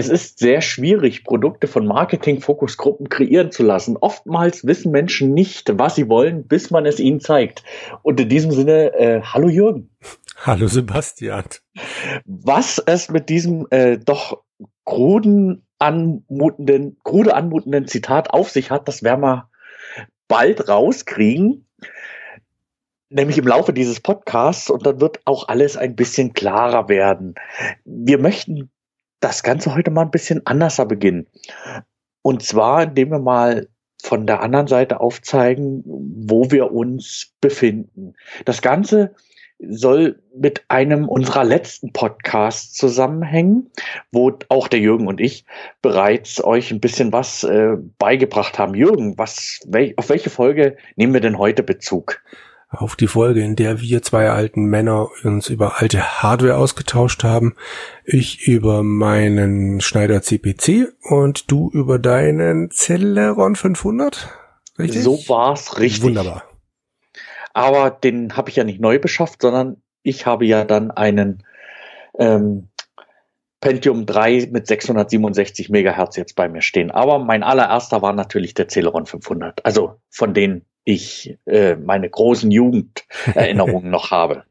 Es ist sehr schwierig, Produkte von Marketing-Fokusgruppen kreieren zu lassen. Oftmals wissen Menschen nicht, was sie wollen, bis man es ihnen zeigt. Und in diesem Sinne, äh, hallo Jürgen. Hallo Sebastian. Was es mit diesem äh, doch kruden anmutenden, krude anmutenden Zitat auf sich hat, das werden wir bald rauskriegen. Nämlich im Laufe dieses Podcasts und dann wird auch alles ein bisschen klarer werden. Wir möchten das Ganze heute mal ein bisschen anders beginnen. Und zwar, indem wir mal von der anderen Seite aufzeigen, wo wir uns befinden. Das Ganze soll mit einem unserer letzten Podcasts zusammenhängen, wo auch der Jürgen und ich bereits euch ein bisschen was äh, beigebracht haben. Jürgen, was, wel, auf welche Folge nehmen wir denn heute Bezug? Auf die Folge, in der wir zwei alten Männer uns über alte Hardware ausgetauscht haben. Ich über meinen Schneider CPC und du über deinen Celeron 500. Richtig? So war's richtig. Wunderbar. Aber den habe ich ja nicht neu beschafft, sondern ich habe ja dann einen ähm, Pentium 3 mit 667 Megahertz jetzt bei mir stehen. Aber mein allererster war natürlich der Celeron 500. Also von den ich äh, meine großen Jugenderinnerungen noch habe.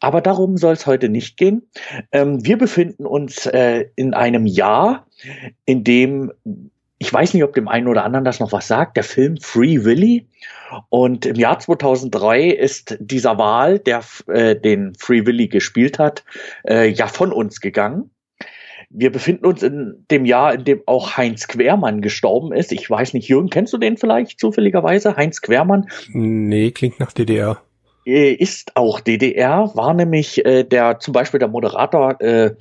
Aber darum soll es heute nicht gehen. Ähm, wir befinden uns äh, in einem Jahr, in dem ich weiß nicht, ob dem einen oder anderen das noch was sagt, der Film Free Willy. Und im Jahr 2003 ist dieser Wahl, der äh, den Free Willy gespielt hat, äh, ja von uns gegangen. Wir befinden uns in dem Jahr, in dem auch Heinz Quermann gestorben ist. Ich weiß nicht, Jürgen, kennst du den vielleicht zufälligerweise? Heinz Quermann? Nee, klingt nach DDR ist auch DDR, war nämlich äh, der zum Beispiel der Moderator äh,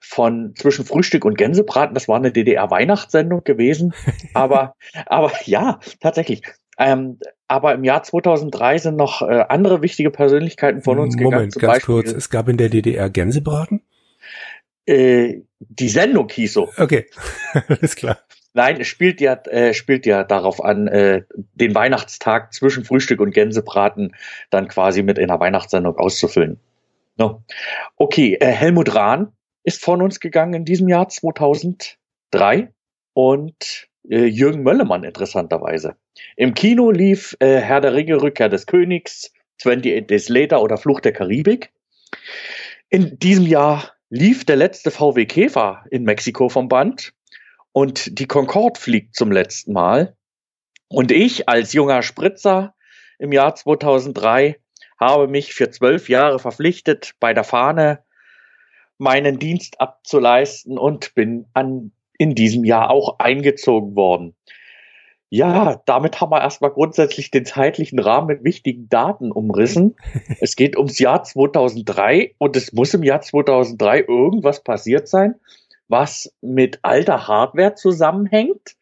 von zwischen Frühstück und Gänsebraten. Das war eine DDR-Weihnachtssendung gewesen. aber, aber ja, tatsächlich. Ähm, aber im Jahr 2003 sind noch äh, andere wichtige Persönlichkeiten von uns Moment, gegangen. Moment, ganz Beispiel, kurz. Es gab in der DDR Gänsebraten? Äh, die Sendung hieß so. Okay, alles klar. Nein, es spielt ja, äh, spielt ja darauf an, äh, den Weihnachtstag zwischen Frühstück und Gänsebraten dann quasi mit einer Weihnachtssendung auszufüllen. No. Okay, äh, Helmut Rahn ist von uns gegangen in diesem Jahr 2003 und äh, Jürgen Möllemann interessanterweise. Im Kino lief äh, Herr der Ringe, Rückkehr des Königs, 28 Days Later oder Fluch der Karibik. In diesem Jahr lief der letzte VW Käfer in Mexiko vom Band und die Concorde fliegt zum letzten Mal. Und ich als junger Spritzer im Jahr 2003 habe mich für zwölf Jahre verpflichtet, bei der Fahne meinen Dienst abzuleisten und bin an, in diesem Jahr auch eingezogen worden. Ja, damit haben wir erstmal grundsätzlich den zeitlichen Rahmen mit wichtigen Daten umrissen. es geht ums Jahr 2003 und es muss im Jahr 2003 irgendwas passiert sein, was mit alter Hardware zusammenhängt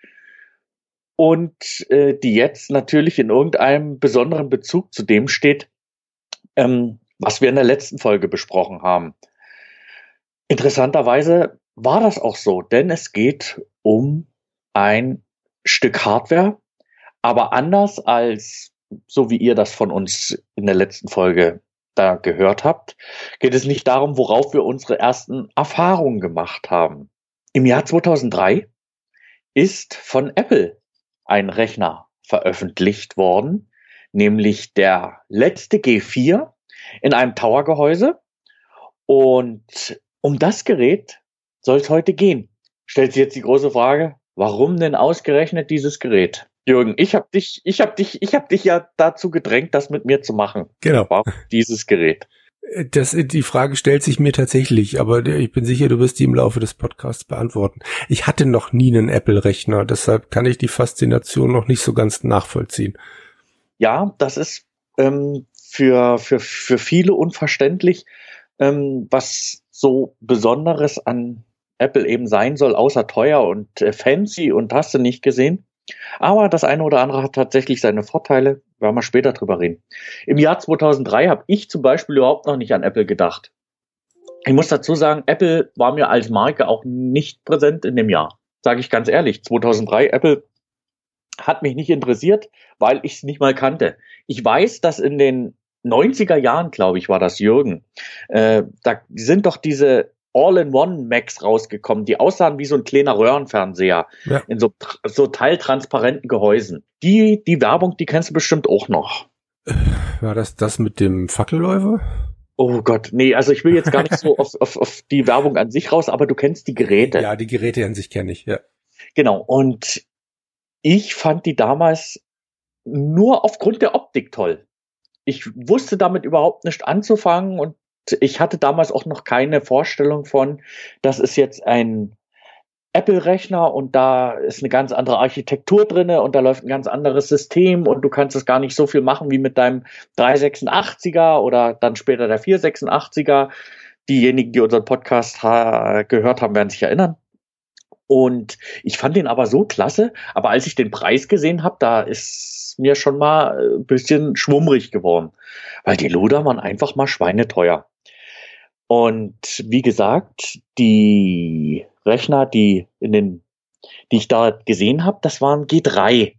und äh, die jetzt natürlich in irgendeinem besonderen Bezug zu dem steht, ähm, was wir in der letzten Folge besprochen haben. Interessanterweise war das auch so, denn es geht um ein Stück Hardware, aber anders als so wie ihr das von uns in der letzten Folge da gehört habt, geht es nicht darum, worauf wir unsere ersten Erfahrungen gemacht haben. Im Jahr 2003 ist von Apple ein Rechner veröffentlicht worden, nämlich der letzte G4 in einem Tower-Gehäuse. Und um das Gerät soll es heute gehen. Stellt sich jetzt die große Frage, Warum denn ausgerechnet dieses Gerät? Jürgen, ich habe dich, ich habe dich, ich habe dich ja dazu gedrängt, das mit mir zu machen. Genau. Warum dieses Gerät? Das, die Frage stellt sich mir tatsächlich, aber ich bin sicher, du wirst die im Laufe des Podcasts beantworten. Ich hatte noch nie einen Apple-Rechner, deshalb kann ich die Faszination noch nicht so ganz nachvollziehen. Ja, das ist ähm, für, für, für viele unverständlich, ähm, was so Besonderes an Apple eben sein soll, außer teuer und äh, fancy und hast du nicht gesehen. Aber das eine oder andere hat tatsächlich seine Vorteile. Werden wir später drüber reden. Im Jahr 2003 habe ich zum Beispiel überhaupt noch nicht an Apple gedacht. Ich muss dazu sagen, Apple war mir als Marke auch nicht präsent in dem Jahr. Sage ich ganz ehrlich. 2003 Apple hat mich nicht interessiert, weil ich es nicht mal kannte. Ich weiß, dass in den 90er Jahren, glaube ich, war das Jürgen, äh, da sind doch diese All-in-One Macs rausgekommen, die aussahen wie so ein kleiner Röhrenfernseher Ja. in so, so teiltransparenten Gehäusen. Die, die Werbung, die kennst du bestimmt auch noch. War das das mit dem Fackelläufer? Oh Gott, nee, also ich will jetzt gar nicht so auf, auf, auf die Werbung an sich raus, aber du kennst die Geräte. Ja, die Geräte an sich kenne ich, ja. Genau. Und ich fand die damals nur aufgrund der Optik toll. Ich wusste damit überhaupt nicht anzufangen und ich hatte damals auch noch keine Vorstellung von, das ist jetzt ein Apple-Rechner und da ist eine ganz andere Architektur drinne und da läuft ein ganz anderes System und du kannst es gar nicht so viel machen wie mit deinem 386er oder dann später der 486er. Diejenigen, die unseren Podcast gehört haben, werden sich erinnern. Und ich fand den aber so klasse, aber als ich den Preis gesehen habe, da ist mir schon mal ein bisschen schwummrig geworden, weil die Luder waren einfach mal schweineteuer. Und wie gesagt, die Rechner, die in den, die ich da gesehen habe, das waren G3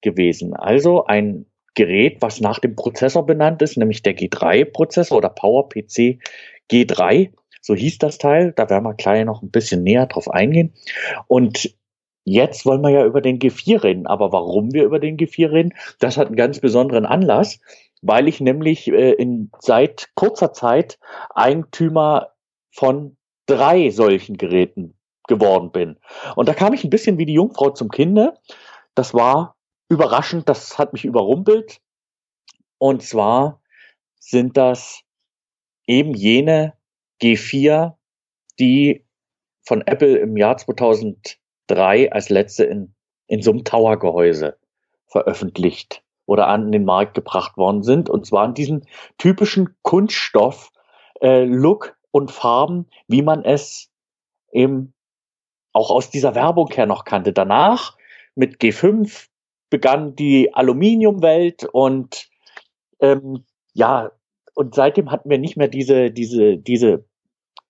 gewesen. Also ein Gerät, was nach dem Prozessor benannt ist, nämlich der G3-Prozessor oder PowerPC G3. So hieß das Teil. Da werden wir gleich noch ein bisschen näher drauf eingehen. Und jetzt wollen wir ja über den G4 reden. Aber warum wir über den G4 reden, das hat einen ganz besonderen Anlass, weil ich nämlich äh, in, seit kurzer Zeit Eigentümer von drei solchen Geräten geworden bin. Und da kam ich ein bisschen wie die Jungfrau zum Kinde. Das war überraschend, das hat mich überrumpelt. Und zwar sind das eben jene G4, die von Apple im Jahr 2003 als letzte in, in so einem Tower-Gehäuse veröffentlicht oder an den Markt gebracht worden sind. Und zwar in diesen typischen Kunststoff, äh, und Farben, wie man es eben auch aus dieser Werbung her noch kannte. Danach mit G5 begann die Aluminiumwelt und ähm, ja, und seitdem hatten wir nicht mehr diese, diese, diese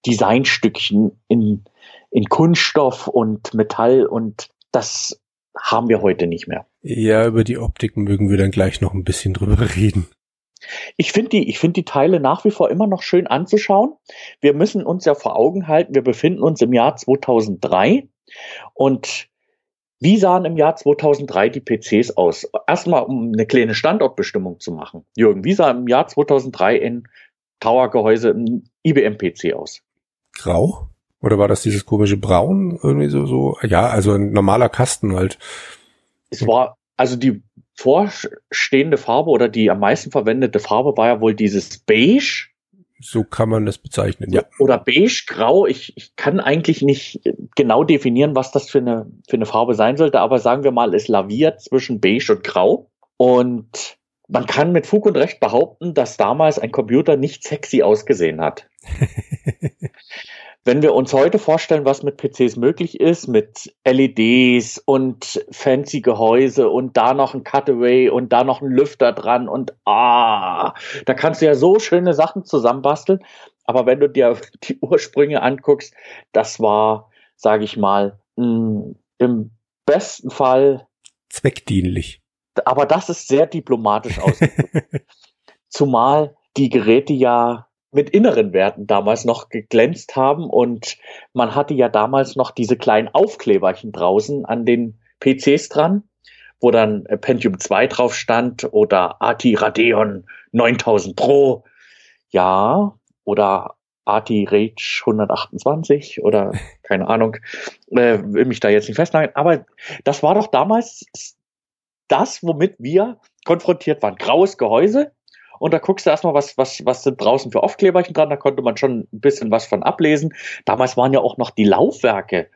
Designstückchen in, in Kunststoff und Metall und das haben wir heute nicht mehr. Ja, über die Optik mögen wir dann gleich noch ein bisschen drüber reden. Ich finde die, ich finde die Teile nach wie vor immer noch schön anzuschauen. Wir müssen uns ja vor Augen halten, wir befinden uns im Jahr 2003 und wie sahen im Jahr 2003 die PCs aus? Erstmal, um eine kleine Standortbestimmung zu machen. Jürgen, wie sah im Jahr 2003 in Tower-Gehäuse ein IBM-PC aus? Grau? Oder war das dieses komische Braun? Irgendwie so, so, ja, also ein normaler Kasten halt. Es war, also die vorstehende Farbe oder die am meisten verwendete Farbe war ja wohl dieses Beige. So kann man das bezeichnen, ja. Oder beige-grau. Ich, ich kann eigentlich nicht genau definieren, was das für eine, für eine Farbe sein sollte, aber sagen wir mal, es laviert zwischen beige und grau. Und man kann mit Fug und Recht behaupten, dass damals ein Computer nicht sexy ausgesehen hat. Wenn wir uns heute vorstellen, was mit PCs möglich ist, mit LEDs und fancy Gehäuse und da noch ein Cutaway und da noch ein Lüfter dran und ah, da kannst du ja so schöne Sachen zusammenbasteln. Aber wenn du dir die Ursprünge anguckst, das war, sage ich mal, mh, im besten Fall Zweckdienlich. aber das ist sehr diplomatisch ausgedrückt. Zumal die Geräte ja mit inneren Werten damals noch geglänzt haben und man hatte ja damals noch diese kleinen Aufkleberchen draußen an den PCs dran, wo dann äh, Pentium 2 drauf stand oder ATI Radeon 9000 Pro, ja, oder ATI Rage 128 oder keine Ahnung, äh, will mich da jetzt nicht festnageln, aber das war doch damals das, womit wir konfrontiert waren. Graues Gehäuse. Und da guckst du erstmal, was, was, was sind draußen für Aufkleberchen dran. Da konnte man schon ein bisschen was von ablesen. Damals waren ja auch noch die Laufwerke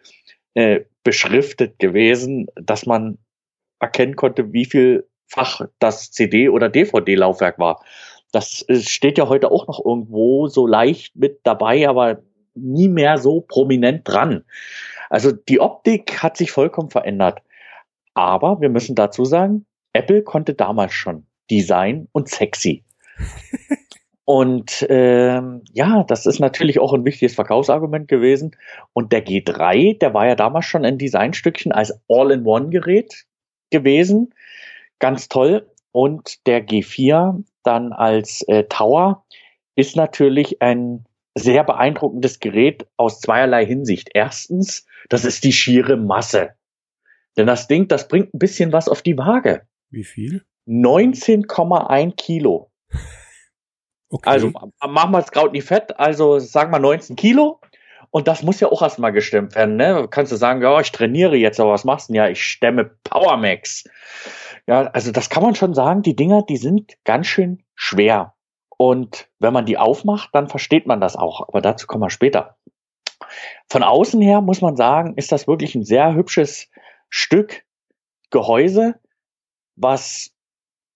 äh, beschriftet gewesen, dass man erkennen konnte, wie viel Fach das CD- oder DVD-Laufwerk war. Das steht ja heute auch noch irgendwo so leicht mit dabei, aber nie mehr so prominent dran. Also die Optik hat sich vollkommen verändert. Aber wir müssen dazu sagen, Apple konnte damals schon Design und sexy. und ähm, ja, das ist natürlich auch ein wichtiges Verkaufsargument gewesen. Und der G3, der war ja damals schon ein Designstückchen als All-in-One-Gerät gewesen. Ganz toll. Und der G4 dann als äh, Tower ist natürlich ein sehr beeindruckendes Gerät aus zweierlei Hinsicht. Erstens, das ist die schiere Masse. Denn das Ding, das bringt ein bisschen was auf die Waage. Wie viel? 19,1 Kilo. Okay. Also machen wir das Kraut nicht fett, also sagen wir 19 Kilo. Und das muss ja auch erstmal gestimmt werden. Ne? Kannst du sagen, ja, ich trainiere jetzt, aber was machst du denn? Ja, ich stemme Powermax. Ja, also das kann man schon sagen, die Dinger, die sind ganz schön schwer. Und wenn man die aufmacht, dann versteht man das auch. Aber dazu kommen wir später. Von außen her muss man sagen, ist das wirklich ein sehr hübsches Stück Gehäuse, was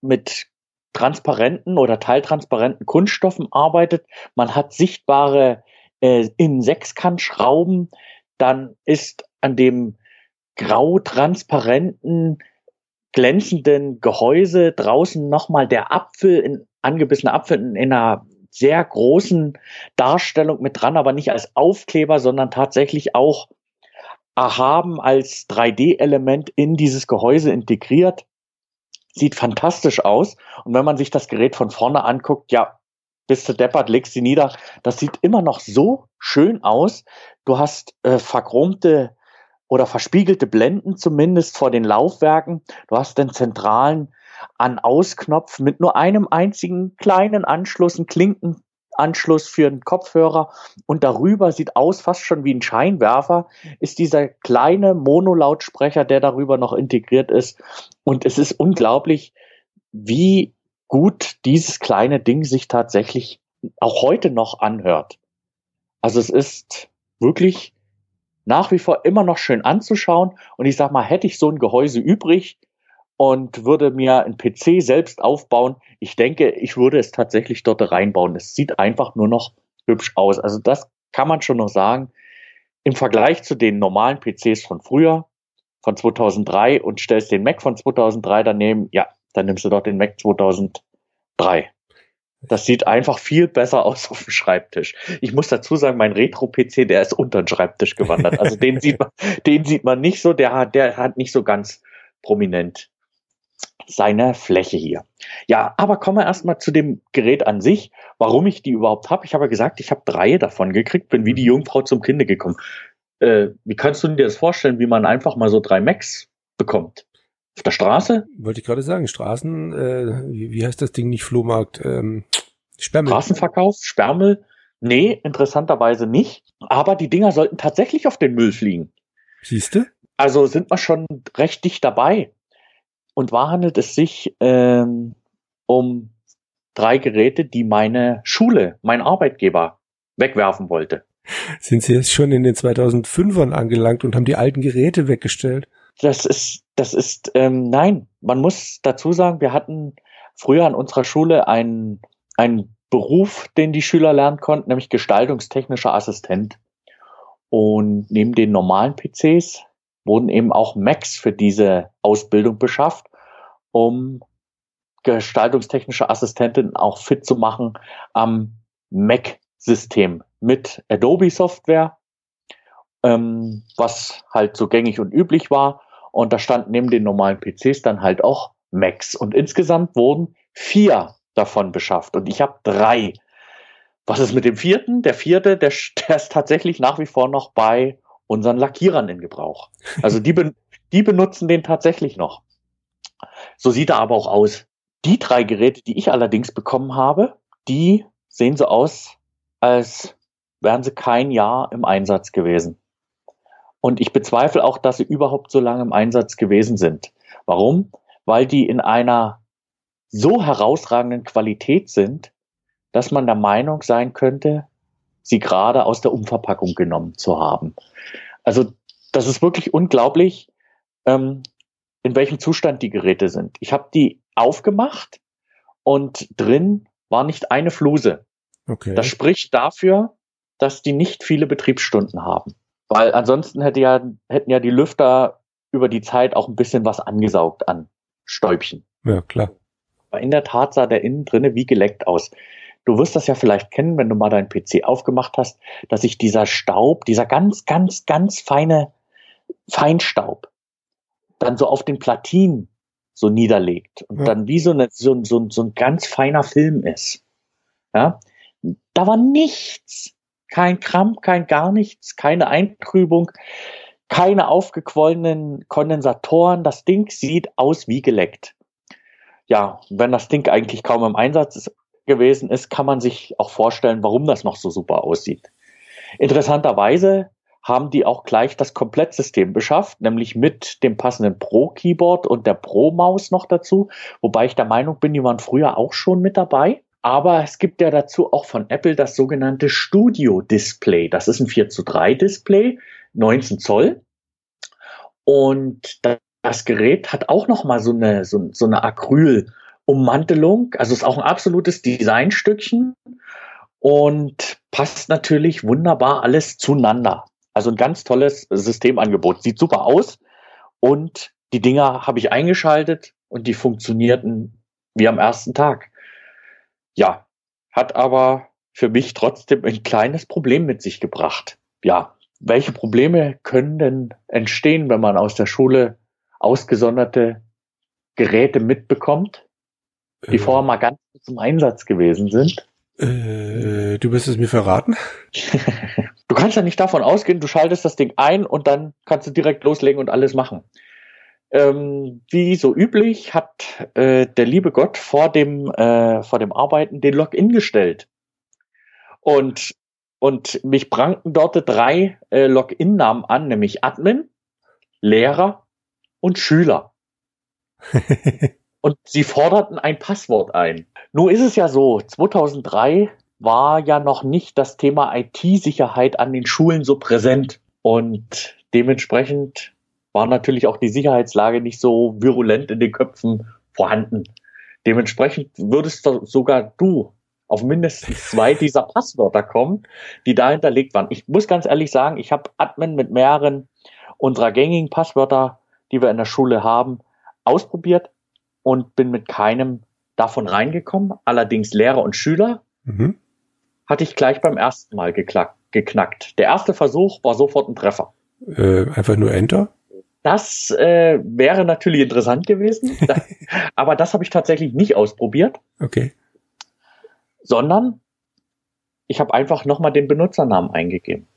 mit transparenten oder teiltransparenten Kunststoffen arbeitet. Man hat sichtbare äh, in Sechskantschrauben. Dann ist an dem grau-transparenten, glänzenden Gehäuse draußen nochmal der Apfel, in, angebissene Apfel in, in einer sehr großen Darstellung mit dran, aber nicht als Aufkleber, sondern tatsächlich auch erhaben als 3D-Element in dieses Gehäuse integriert. Sieht fantastisch aus. Und wenn man sich das Gerät von vorne anguckt, ja, bist du deppert, legst sie nieder. Das sieht immer noch so schön aus. Du hast äh, verchromte oder verspiegelte Blenden zumindest vor den Laufwerken. Du hast den zentralen An-Aus-Knopf mit nur einem einzigen kleinen Anschluss, einen Klinkenanschluss für einen Kopfhörer und darüber sieht aus fast schon wie ein Scheinwerfer, ist dieser kleine Monolautsprecher, der darüber noch integriert ist. Und es ist unglaublich, wie gut dieses kleine Ding sich tatsächlich auch heute noch anhört. Also es ist wirklich nach wie vor immer noch schön anzuschauen. Und ich sag mal, hätte ich so ein Gehäuse übrig und würde mir ein PC selbst aufbauen, ich denke, ich würde es tatsächlich dort reinbauen. Es sieht einfach nur noch hübsch aus. Also das kann man schon noch sagen. Im Vergleich zu den normalen PCs von früher, von 2003 und stellst den Mac von 2003 daneben, ja, dann nimmst du doch den Mac 2003. Das sieht einfach viel besser aus auf dem Schreibtisch. Ich muss dazu sagen, mein Retro-PC, der ist unter den Schreibtisch gewandert. Also den sieht man, den sieht man nicht so, der hat, der hat nicht so ganz prominent seine Fläche hier. Ja, aber kommen wir erstmal zu dem Gerät an sich, warum ich die überhaupt habe. Ich habe gesagt, ich habe drei davon gekriegt, bin wie die Jungfrau zum Kinde gekommen. Äh, wie kannst du dir das vorstellen, wie man einfach mal so drei Macs bekommt? Auf der Straße? Wollte ich gerade sagen, Straßen, äh, wie, wie heißt das Ding nicht Flohmarkt? Ähm, Sperrmüll. Straßenverkauf, Sperrmüll? Nee, interessanterweise nicht. Aber die Dinger sollten tatsächlich auf den Müll fliegen. Siehste? Also sind wir schon recht dicht dabei. Und war handelt es sich ähm, um drei Geräte, die meine Schule, mein Arbeitgeber wegwerfen wollte. Sind Sie jetzt schon in den 2005ern angelangt und haben die alten Geräte weggestellt? Das ist, das ist, ähm, nein, man muss dazu sagen, wir hatten früher an unserer Schule einen, einen Beruf, den die Schüler lernen konnten, nämlich gestaltungstechnischer Assistent. Und neben den normalen PCs wurden eben auch Macs für diese Ausbildung beschafft, um gestaltungstechnische Assistentin auch fit zu machen am Mac-System mit Adobe-Software, ähm, was halt so gängig und üblich war. Und da stand neben den normalen PCs dann halt auch Macs. Und insgesamt wurden vier davon beschafft. Und ich habe drei. Was ist mit dem vierten? Der vierte, der, der ist tatsächlich nach wie vor noch bei unseren Lackierern in Gebrauch. Also die, die benutzen den tatsächlich noch. So sieht er aber auch aus. Die drei Geräte, die ich allerdings bekommen habe, die sehen so aus, als wären sie kein Jahr im Einsatz gewesen. Und ich bezweifle auch, dass sie überhaupt so lange im Einsatz gewesen sind. Warum? Weil die in einer so herausragenden Qualität sind, dass man der Meinung sein könnte, sie gerade aus der Umverpackung genommen zu haben. Also das ist wirklich unglaublich, ähm, in welchem Zustand die Geräte sind. Ich habe die aufgemacht und drin war nicht eine Fluse. Okay. Das spricht dafür, dass die nicht viele Betriebsstunden haben. Weil ansonsten hätte ja, hätten ja die Lüfter über die Zeit auch ein bisschen was angesaugt an Stäubchen. Ja, klar. Aber in der Tat sah der innen drinne wie geleckt aus. Du wirst das ja vielleicht kennen, wenn du mal deinen PC aufgemacht hast, dass sich dieser Staub, dieser ganz, ganz, ganz feine Feinstaub dann so auf den Platinen so niederlegt und ja. dann wie so, eine, so, so, so ein ganz feiner Film ist. Ja, da war nichts, Kein Krampf, kein gar nichts, keine Eintrübung, keine aufgequollenen Kondensatoren. Das Ding sieht aus wie geleckt. Ja, wenn das Ding eigentlich kaum im Einsatz gewesen ist, kann man sich auch vorstellen, warum das noch so super aussieht. Interessanterweise haben die auch gleich das Komplettsystem beschafft, nämlich mit dem passenden Pro-Keyboard und der Pro-Maus noch dazu, wobei ich der Meinung bin, die waren früher auch schon mit dabei. Aber es gibt ja dazu auch von Apple das sogenannte Studio Display. Das ist ein 4 zu 3 Display, 19 Zoll. Und das Gerät hat auch noch mal so eine, so, so eine Acryl-Ummantelung. Also ist auch ein absolutes Designstückchen und passt natürlich wunderbar alles zueinander. Also ein ganz tolles Systemangebot. Sieht super aus und die Dinger habe ich eingeschaltet und die funktionierten wie am ersten Tag. Ja, hat aber für mich trotzdem ein kleines Problem mit sich gebracht. Ja, welche Probleme können denn entstehen, wenn man aus der Schule ausgesonderte Geräte mitbekommt, die äh. vorher mal ganz zum Einsatz gewesen sind? Äh, du wirst es mir verraten? du kannst ja nicht davon ausgehen, du schaltest das Ding ein und dann kannst du direkt loslegen und alles machen. Ähm, wie so üblich hat äh, der liebe Gott vor dem, äh, vor dem Arbeiten den Login gestellt. Und, und mich prangten dort drei äh, Login-Namen an, nämlich Admin, Lehrer und Schüler. und sie forderten ein Passwort ein. Nun ist es ja so, 2003 war ja noch nicht das Thema IT-Sicherheit an den Schulen so präsent und dementsprechend war natürlich auch die Sicherheitslage nicht so virulent in den Köpfen vorhanden. Dementsprechend würdest sogar du auf mindestens zwei dieser Passwörter kommen, die da hinterlegt waren. Ich muss ganz ehrlich sagen, ich habe Admin mit mehreren unserer gängigen Passwörter, die wir in der Schule haben, ausprobiert und bin mit keinem davon reingekommen. Allerdings Lehrer und Schüler mhm. hatte ich gleich beim ersten Mal geknackt. Der erste Versuch war sofort ein Treffer. Äh, einfach nur Enter? Das äh, wäre natürlich interessant gewesen, aber das habe ich tatsächlich nicht ausprobiert. Okay. Sondern ich habe einfach nochmal den Benutzernamen eingegeben.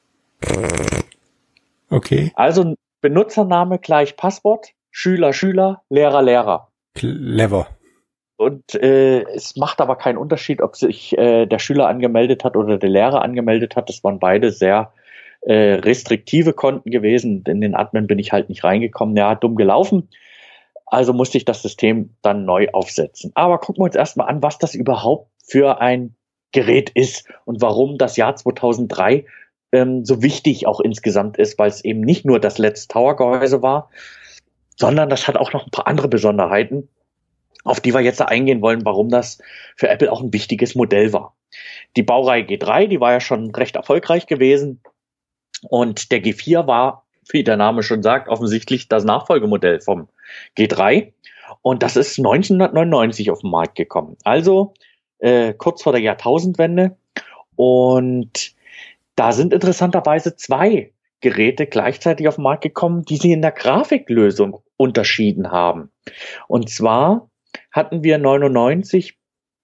Okay. Also Benutzername gleich Passwort, Schüler, Schüler, Lehrer, Lehrer. Clever. Und äh, es macht aber keinen Unterschied, ob sich äh, der Schüler angemeldet hat oder der Lehrer angemeldet hat. Das waren beide sehr äh, restriktive Konten gewesen. In den Admin bin ich halt nicht reingekommen. Ja, dumm gelaufen. Also musste ich das System dann neu aufsetzen. Aber gucken wir uns erstmal an, was das überhaupt für ein Gerät ist und warum das Jahr 2003 ähm, so wichtig auch insgesamt ist, weil es eben nicht nur das Let's Tower Gehäuse war, sondern das hat auch noch ein paar andere Besonderheiten, auf die wir jetzt eingehen wollen, warum das für Apple auch ein wichtiges Modell war. Die Baureihe G3, die war ja schon recht erfolgreich gewesen und der G4 war, wie der Name schon sagt, offensichtlich das Nachfolgemodell vom G3 und das ist 1999 auf den Markt gekommen. Also äh, kurz vor der Jahrtausendwende und da sind interessanterweise zwei Geräte gleichzeitig auf den Markt gekommen, die sie in der Grafiklösung unterschieden haben. Und zwar hatten wir 99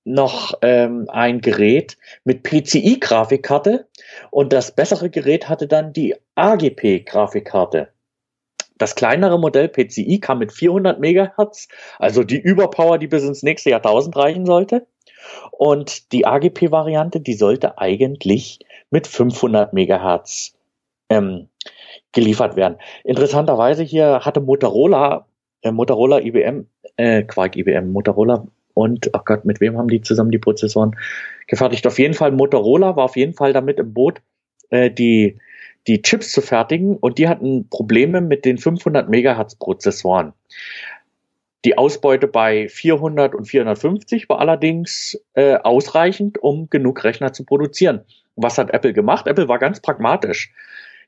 noch ähm, ein Gerät mit PCI-Grafikkarte und das bessere Gerät hatte dann die AGP-Grafikkarte. Das kleinere Modell PCI kam mit 400 Megahertz, also die Überpower, die bis ins nächste Jahrtausend reichen sollte. Und die AGP-Variante, die sollte eigentlich mit 500 Megahertz ähm, geliefert werden. Interessanterweise hier hatte Motorola, äh, Motorola IBM, äh, Quark IBM, Motorola und, ach Gott, mit wem haben die zusammen die Prozessoren gefertigt? Auf jeden Fall, Motorola war auf jeden Fall damit im Boot, äh, die, die Chips zu fertigen und die hatten Probleme mit den 500 Megahertz Prozessoren. Die Ausbeute bei 400 und 450 war allerdings äh, ausreichend, um genug Rechner zu produzieren. Was hat Apple gemacht? Apple war ganz pragmatisch.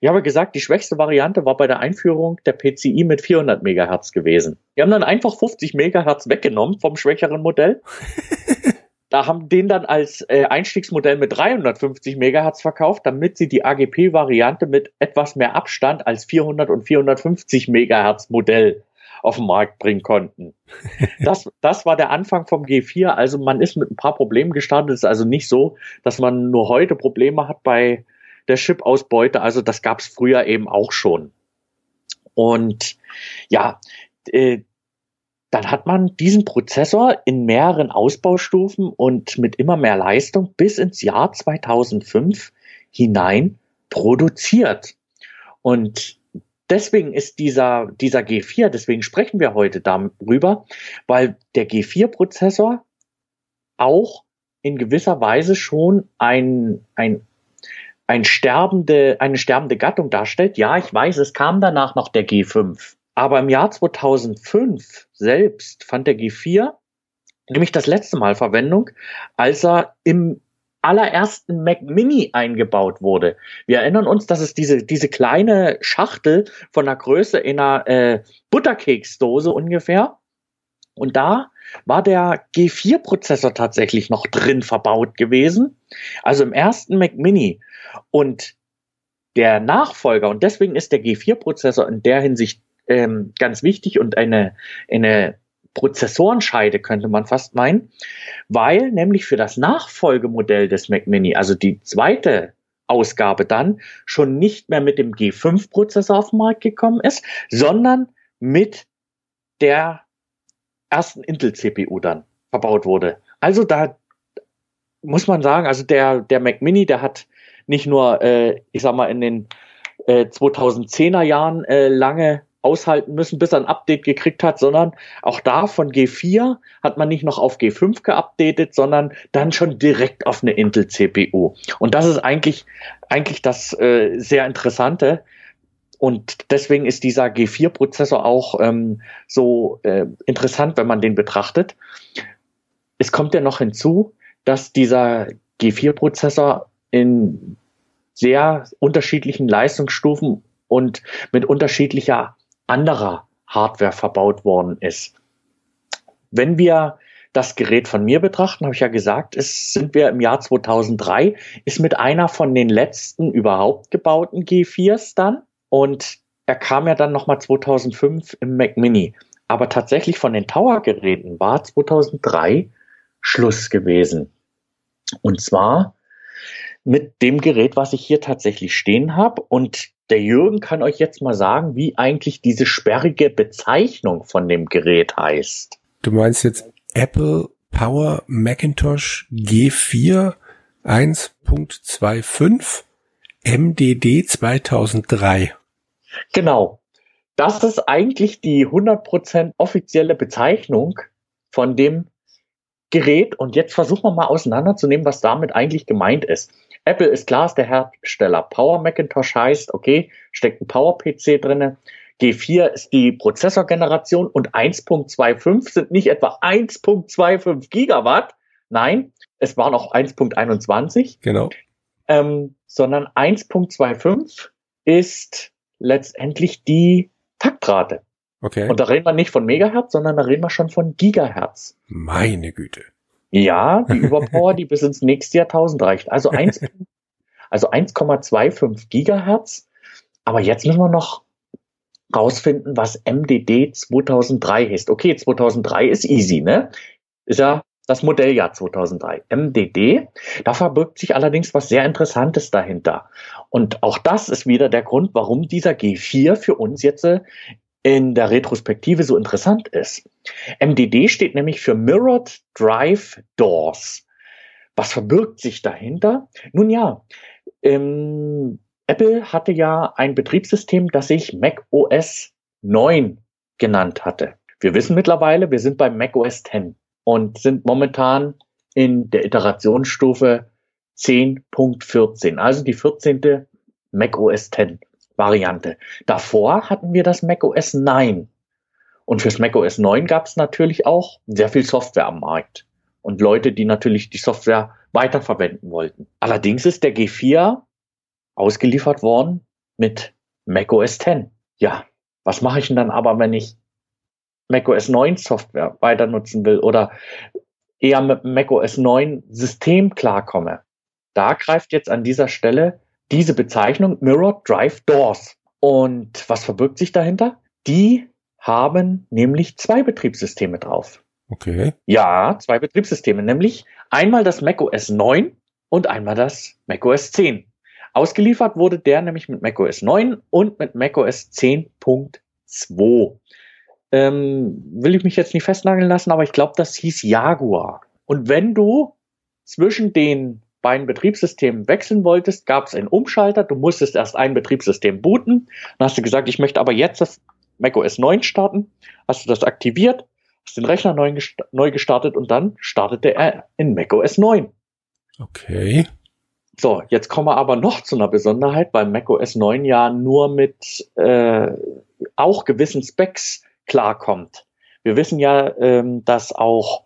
Ich habe gesagt, die schwächste Variante war bei der Einführung der PCI mit 400 Megahertz gewesen. Die haben dann einfach 50 Megahertz weggenommen vom schwächeren Modell. da haben den dann als äh, Einstiegsmodell mit 350 Megahertz verkauft, damit sie die AGP-Variante mit etwas mehr Abstand als 400 und 450 Megahertz Modell auf den Markt bringen konnten. Das, das war der Anfang vom G4. Also man ist mit ein paar Problemen gestartet. Es ist also nicht so, dass man nur heute Probleme hat bei der Chip-Ausbeute. Also das gab es früher eben auch schon. Und ja, äh, dann hat man diesen Prozessor in mehreren Ausbaustufen und mit immer mehr Leistung bis ins Jahr 2005 hinein produziert. Und deswegen ist dieser, dieser G4, deswegen sprechen wir heute darüber, weil der G4-Prozessor auch in gewisser Weise schon ein, ein, ein sterbende, eine sterbende Gattung darstellt. Ja, ich weiß, es kam danach noch der G5. Aber im Jahr 2005 selbst fand der G4 nämlich das letzte Mal Verwendung, als er im allerersten Mac Mini eingebaut wurde. Wir erinnern uns, dass es diese, diese kleine Schachtel von der Größe in einer äh, Butterkeksdose ungefähr. Und da war der G4-Prozessor tatsächlich noch drin verbaut gewesen. Also im ersten Mac Mini. Und der Nachfolger, und deswegen ist der G4-Prozessor in der Hinsicht ähm, ganz wichtig und eine, eine Prozessorenscheide, könnte man fast meinen, weil nämlich für das Nachfolgemodell des Mac Mini, also die zweite Ausgabe dann, schon nicht mehr mit dem G5-Prozessor auf den Markt gekommen ist, sondern mit der ersten Intel-CPU dann verbaut wurde. Also da muss man sagen, also der, der Mac Mini, der hat nicht nur, äh, ich sag mal, in den äh, 2010er Jahren äh, lange aushalten müssen, bis er ein Update gekriegt hat, sondern auch da von G4 hat man nicht noch auf G5 geupdatet, sondern dann schon direkt auf eine Intel CPU. Und das ist eigentlich, eigentlich das äh, sehr Interessante. Und deswegen ist dieser G4-Prozessor auch ähm, so äh, interessant, wenn man den betrachtet. Es kommt ja noch hinzu, dass dieser G4-Prozessor in sehr unterschiedlichen Leistungsstufen und mit unterschiedlicher anderer Hardware verbaut worden ist. Wenn wir das Gerät von mir betrachten, habe ich ja gesagt, es sind wir im Jahr 2003, ist mit einer von den letzten überhaupt gebauten G4s dann und er kam ja dann nochmal 2005 im Mac Mini. Aber tatsächlich von den Tower-Geräten war 2003 Schluss gewesen. Und zwar mit dem Gerät, was ich hier tatsächlich stehen habe. Und der Jürgen kann euch jetzt mal sagen, wie eigentlich diese sperrige Bezeichnung von dem Gerät heißt. Du meinst jetzt Apple Power Macintosh G4 1.25 MDD 2003. Genau. Das ist eigentlich die 100% offizielle Bezeichnung von dem Gerät. Und jetzt versuchen wir mal auseinanderzunehmen, was damit eigentlich gemeint ist. Apple ist klar, ist der Hersteller. Power Macintosh heißt, okay, steckt ein Power PC drinne. G4 ist die Prozessorgeneration und 1.25 sind nicht etwa 1.25 Gigawatt. Nein, es waren auch 1.21. Genau. Ähm, sondern 1.25 ist letztendlich die Taktrate. Okay. Und da reden wir nicht von Megahertz, sondern da reden wir schon von Gigahertz. Meine Güte. Ja, die Überpower, die bis ins nächste Jahrtausend reicht. Also 1, also 1,25 Gigahertz. Aber jetzt müssen wir noch rausfinden, was MDD 2003 ist. Okay, 2003 ist easy, ne? Ist ja das Modelljahr 2003. MDD, da verbirgt sich allerdings was sehr Interessantes dahinter. Und auch das ist wieder der Grund, warum dieser G4 für uns jetzt in der Retrospektive so interessant ist. MDD steht nämlich für Mirrored Drive Doors. Was verbirgt sich dahinter? Nun ja, ähm, Apple hatte ja ein Betriebssystem, das sich Mac OS 9 genannt hatte. Wir wissen mittlerweile, wir sind beim Mac OS 10 und sind momentan in der Iterationsstufe 10.14, also die 14. Mac OS 10. Variante. Davor hatten wir das macOS 9. Und fürs macOS 9 gab es natürlich auch sehr viel Software am Markt. Und Leute, die natürlich die Software weiterverwenden wollten. Allerdings ist der G4 ausgeliefert worden mit macOS 10. Ja, was mache ich denn dann aber, wenn ich macOS 9 Software weiter nutzen will oder eher mit macOS 9 System klarkomme? Da greift jetzt an dieser Stelle diese Bezeichnung Mirror Drive Doors. Und was verbirgt sich dahinter? Die haben nämlich zwei Betriebssysteme drauf. Okay. Ja, zwei Betriebssysteme, nämlich einmal das macOS 9 und einmal das macOS 10. Ausgeliefert wurde der nämlich mit macOS 9 und mit macOS 10.2. Ähm, will ich mich jetzt nicht festnageln lassen, aber ich glaube, das hieß Jaguar. Und wenn du zwischen den beiden Betriebssystemen wechseln wolltest, gab es einen Umschalter. Du musstest erst ein Betriebssystem booten. Dann hast du gesagt, ich möchte aber jetzt das macOS 9 starten. Hast du das aktiviert, hast den Rechner neu, gest neu gestartet und dann startete er in macOS 9. Okay. So, jetzt kommen wir aber noch zu einer Besonderheit, weil macOS 9 ja nur mit äh, auch gewissen Specs klarkommt. Wir wissen ja, ähm, dass auch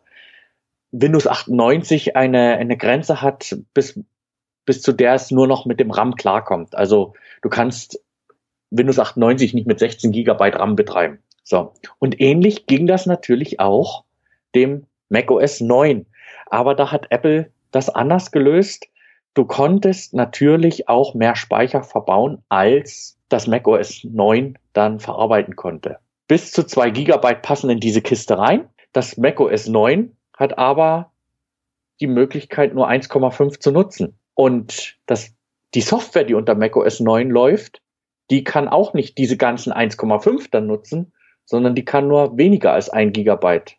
Windows 98 eine, eine Grenze hat, bis, bis zu der es nur noch mit dem RAM klarkommt. Also du kannst Windows 98 nicht mit 16 Gigabyte RAM betreiben. So. Und ähnlich ging das natürlich auch dem macOS 9. Aber da hat Apple das anders gelöst Du konntest natürlich auch mehr Speicher verbauen, als das macOS 9 dann verarbeiten konnte. Bis zu zwei Gigabyte passen in diese Kiste rein. Das macOS 9 hat aber die Möglichkeit, nur 1,5 zu nutzen. Und das, die Software, die unter macOS 9 läuft, die kann auch nicht diese ganzen 1,5 dann nutzen, sondern die kann nur weniger als ein Gigabyte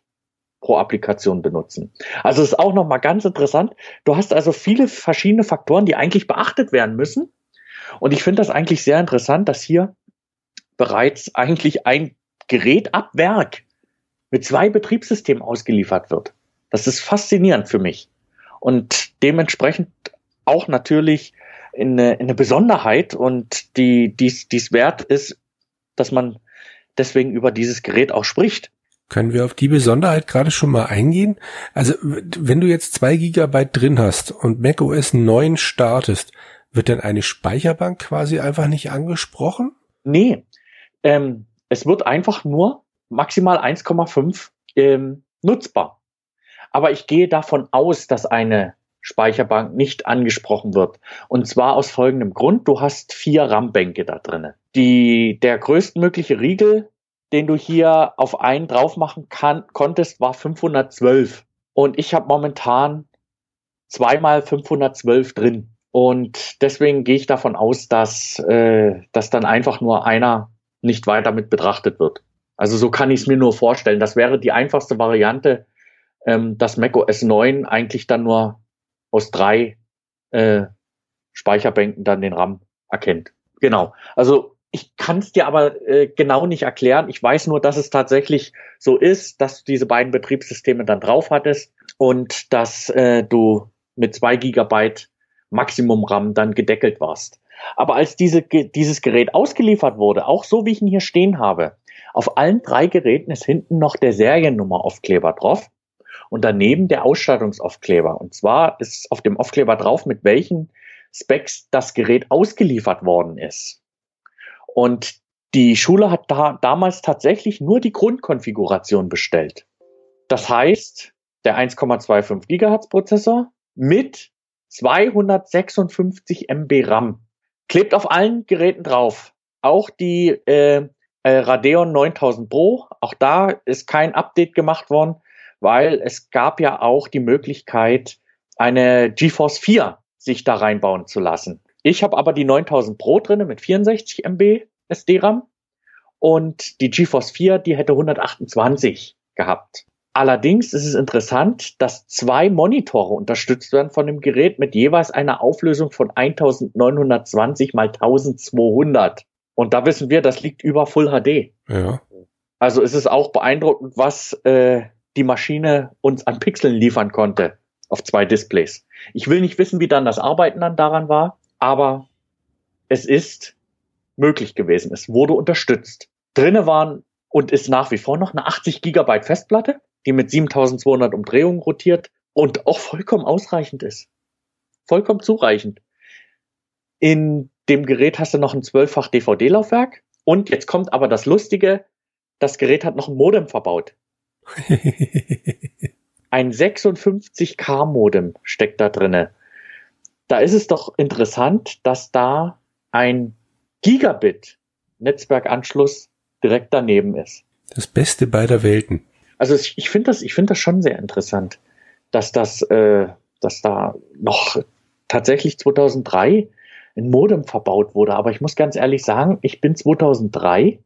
pro Applikation benutzen. Also ist auch nochmal ganz interessant. Du hast also viele verschiedene Faktoren, die eigentlich beachtet werden müssen. Und ich finde das eigentlich sehr interessant, dass hier bereits eigentlich ein Gerät ab Werk mit zwei Betriebssystemen ausgeliefert wird. Das ist faszinierend für mich. Und dementsprechend auch natürlich in eine, in eine Besonderheit und die dies, dies wert ist, dass man deswegen über dieses Gerät auch spricht. Können wir auf die Besonderheit gerade schon mal eingehen? Also, wenn du jetzt zwei Gigabyte drin hast und macOS 9 startest, wird dann eine Speicherbank quasi einfach nicht angesprochen? Nee, ähm, es wird einfach nur maximal 1,5 ähm, nutzbar. Aber ich gehe davon aus, dass eine Speicherbank nicht angesprochen wird. Und zwar aus folgendem Grund. Du hast vier RAM-Bänke da drinnen. Die, der größtmögliche Riegel den du hier auf einen drauf machen kann, konntest, war 512. Und ich habe momentan zweimal 512 drin. Und deswegen gehe ich davon aus, dass, äh, dass dann einfach nur einer nicht weiter mit betrachtet wird. Also so kann ich es mir nur vorstellen. Das wäre die einfachste Variante, ähm, dass macOS 9 eigentlich dann nur aus drei äh, Speicherbänken dann den RAM erkennt. Genau. Also ich kann es dir aber äh, genau nicht erklären. Ich weiß nur, dass es tatsächlich so ist, dass du diese beiden Betriebssysteme dann drauf hattest und dass äh, du mit zwei Gigabyte Maximum RAM dann gedeckelt warst. Aber als diese, dieses Gerät ausgeliefert wurde, auch so wie ich ihn hier stehen habe, auf allen drei Geräten ist hinten noch der Seriennummeraufkleber drauf und daneben der Ausstattungsaufkleber. Und zwar ist auf dem Aufkleber drauf, mit welchen Specs das Gerät ausgeliefert worden ist. Und die Schule hat da damals tatsächlich nur die Grundkonfiguration bestellt. Das heißt, der 1,25 Gigahertz Prozessor mit 256 MB RAM klebt auf allen Geräten drauf. Auch die äh, äh, Radeon 9000 Pro, auch da ist kein Update gemacht worden, weil es gab ja auch die Möglichkeit, eine GeForce 4 sich da reinbauen zu lassen. Ich habe aber die 9000 Pro drinne mit 64 MB SD-RAM und die GeForce 4, die hätte 128 gehabt. Allerdings ist es interessant, dass zwei Monitore unterstützt werden von dem Gerät mit jeweils einer Auflösung von 1920 mal 1200. Und da wissen wir, das liegt über Full HD. Ja. Also ist es auch beeindruckend, was äh, die Maschine uns an Pixeln liefern konnte auf zwei Displays. Ich will nicht wissen, wie dann das Arbeiten dann daran war, aber es ist möglich gewesen. Es wurde unterstützt. Drinne waren und ist nach wie vor noch eine 80 Gigabyte Festplatte, die mit 7200 Umdrehungen rotiert und auch vollkommen ausreichend ist. Vollkommen zureichend. In dem Gerät hast du noch ein 12-fach DVD-Laufwerk und jetzt kommt aber das Lustige, das Gerät hat noch ein Modem verbaut. ein 56K Modem steckt da drinne. Da ist es doch interessant, dass da ein Gigabit Netzwerkanschluss direkt daneben ist. Das Beste beider Welten. Also ich finde das, ich finde das schon sehr interessant, dass das, äh, dass da noch tatsächlich 2003 ein Modem verbaut wurde. Aber ich muss ganz ehrlich sagen, ich bin 2003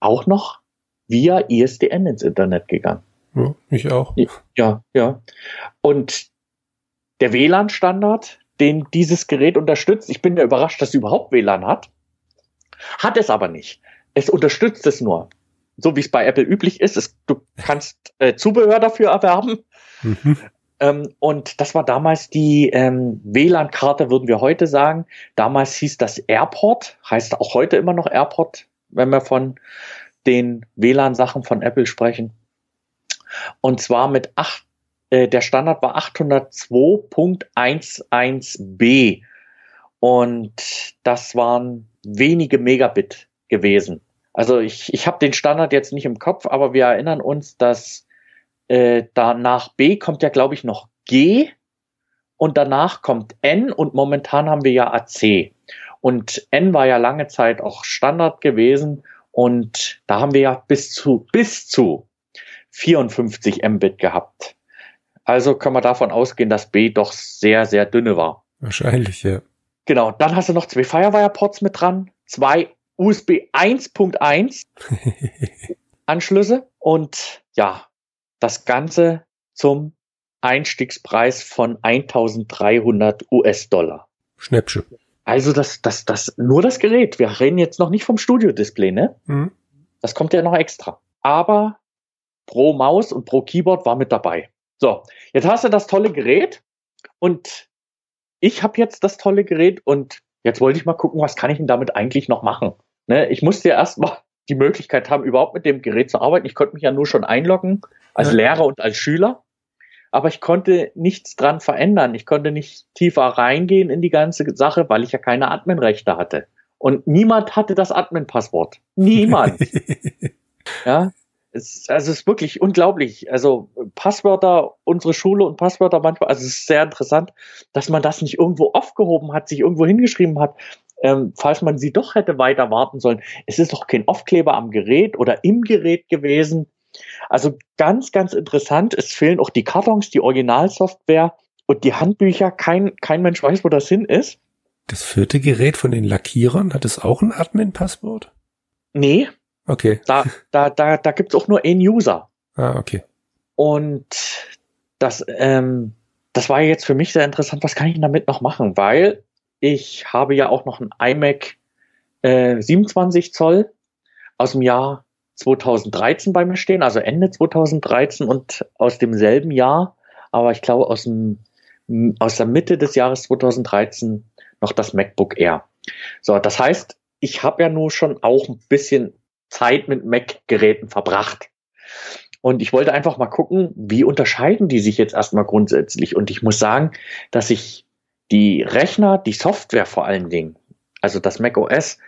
auch noch via ISDN ins Internet gegangen. Ja, ich auch. Ja, ja. Und der WLAN-Standard, den dieses Gerät unterstützt, ich bin ja überrascht, dass es überhaupt WLAN hat, hat es aber nicht. Es unterstützt es nur. So wie es bei Apple üblich ist. Es, du kannst äh, Zubehör dafür erwerben. Mhm. Ähm, und das war damals die ähm, WLAN-Karte, würden wir heute sagen. Damals hieß das Airport, heißt auch heute immer noch Airport, wenn wir von den WLAN-Sachen von Apple sprechen. Und zwar mit acht, äh, der Standard war 802.11b. Und das waren wenige Megabit gewesen. Also ich, ich habe den Standard jetzt nicht im Kopf, aber wir erinnern uns, dass äh, da nach B kommt ja, glaube ich, noch G und danach kommt N und momentan haben wir ja AC. Und N war ja lange Zeit auch Standard gewesen und da haben wir ja bis zu, bis zu 54 Mbit gehabt. Also können wir davon ausgehen, dass B doch sehr, sehr dünne war. Wahrscheinlich, ja. Genau, dann hast du noch zwei Firewire-Ports mit dran, zwei USB 1.1 Anschlüsse und ja, das Ganze zum Einstiegspreis von 1300 US-Dollar. Schnäppchen. Also das, das, das, nur das Gerät. Wir reden jetzt noch nicht vom Studio-Display, ne? Mhm. Das kommt ja noch extra. Aber pro Maus und pro Keyboard war mit dabei. So, jetzt hast du das tolle Gerät und ich habe jetzt das tolle Gerät und jetzt wollte ich mal gucken, was kann ich denn damit eigentlich noch machen? Ne, ich musste ja erstmal die Möglichkeit haben, überhaupt mit dem Gerät zu arbeiten. Ich konnte mich ja nur schon einloggen als. Lehrer und als Schüler, aber ich konnte nichts dran verändern. Ich konnte nicht tiefer reingehen in die ganze Sache, weil ich ja keine Adminrechte hatte. Und niemand hatte das Admin-Passwort. Niemand. ja, es, also es ist wirklich unglaublich. Also Passwörter, unsere Schule und Passwörter manchmal, also es ist sehr interessant, dass man das nicht irgendwo aufgehoben hat, sich irgendwo hingeschrieben hat, ähm, falls man sie doch hätte weiter warten sollen. Es ist doch kein Aufkleber am Gerät oder im Gerät gewesen. Also ganz, ganz interessant. Es fehlen auch die Kartons, die Originalsoftware und die Handbücher. Kein, kein Mensch weiß, wo das hin ist. Das vierte Gerät von den Lackierern, hat es auch ein Admin-Passwort? Nee, Okay. Da, da, da, da gibt's auch nur einen User. Ah, okay. Und das, ähm, das war jetzt für mich sehr interessant. Was kann ich damit noch machen? Weil ich habe ja auch noch ein iMac äh, 27 Zoll aus dem Jahr 2013 bei mir stehen, also Ende 2013 und aus demselben Jahr, aber ich glaube aus dem aus der Mitte des Jahres 2013 noch das MacBook Air. So, das heißt, ich habe ja nur schon auch ein bisschen Zeit mit Mac-Geräten verbracht. Und ich wollte einfach mal gucken, wie unterscheiden die sich jetzt erstmal grundsätzlich. Und ich muss sagen, dass sich die Rechner, die Software vor allen Dingen, also das Mac OS,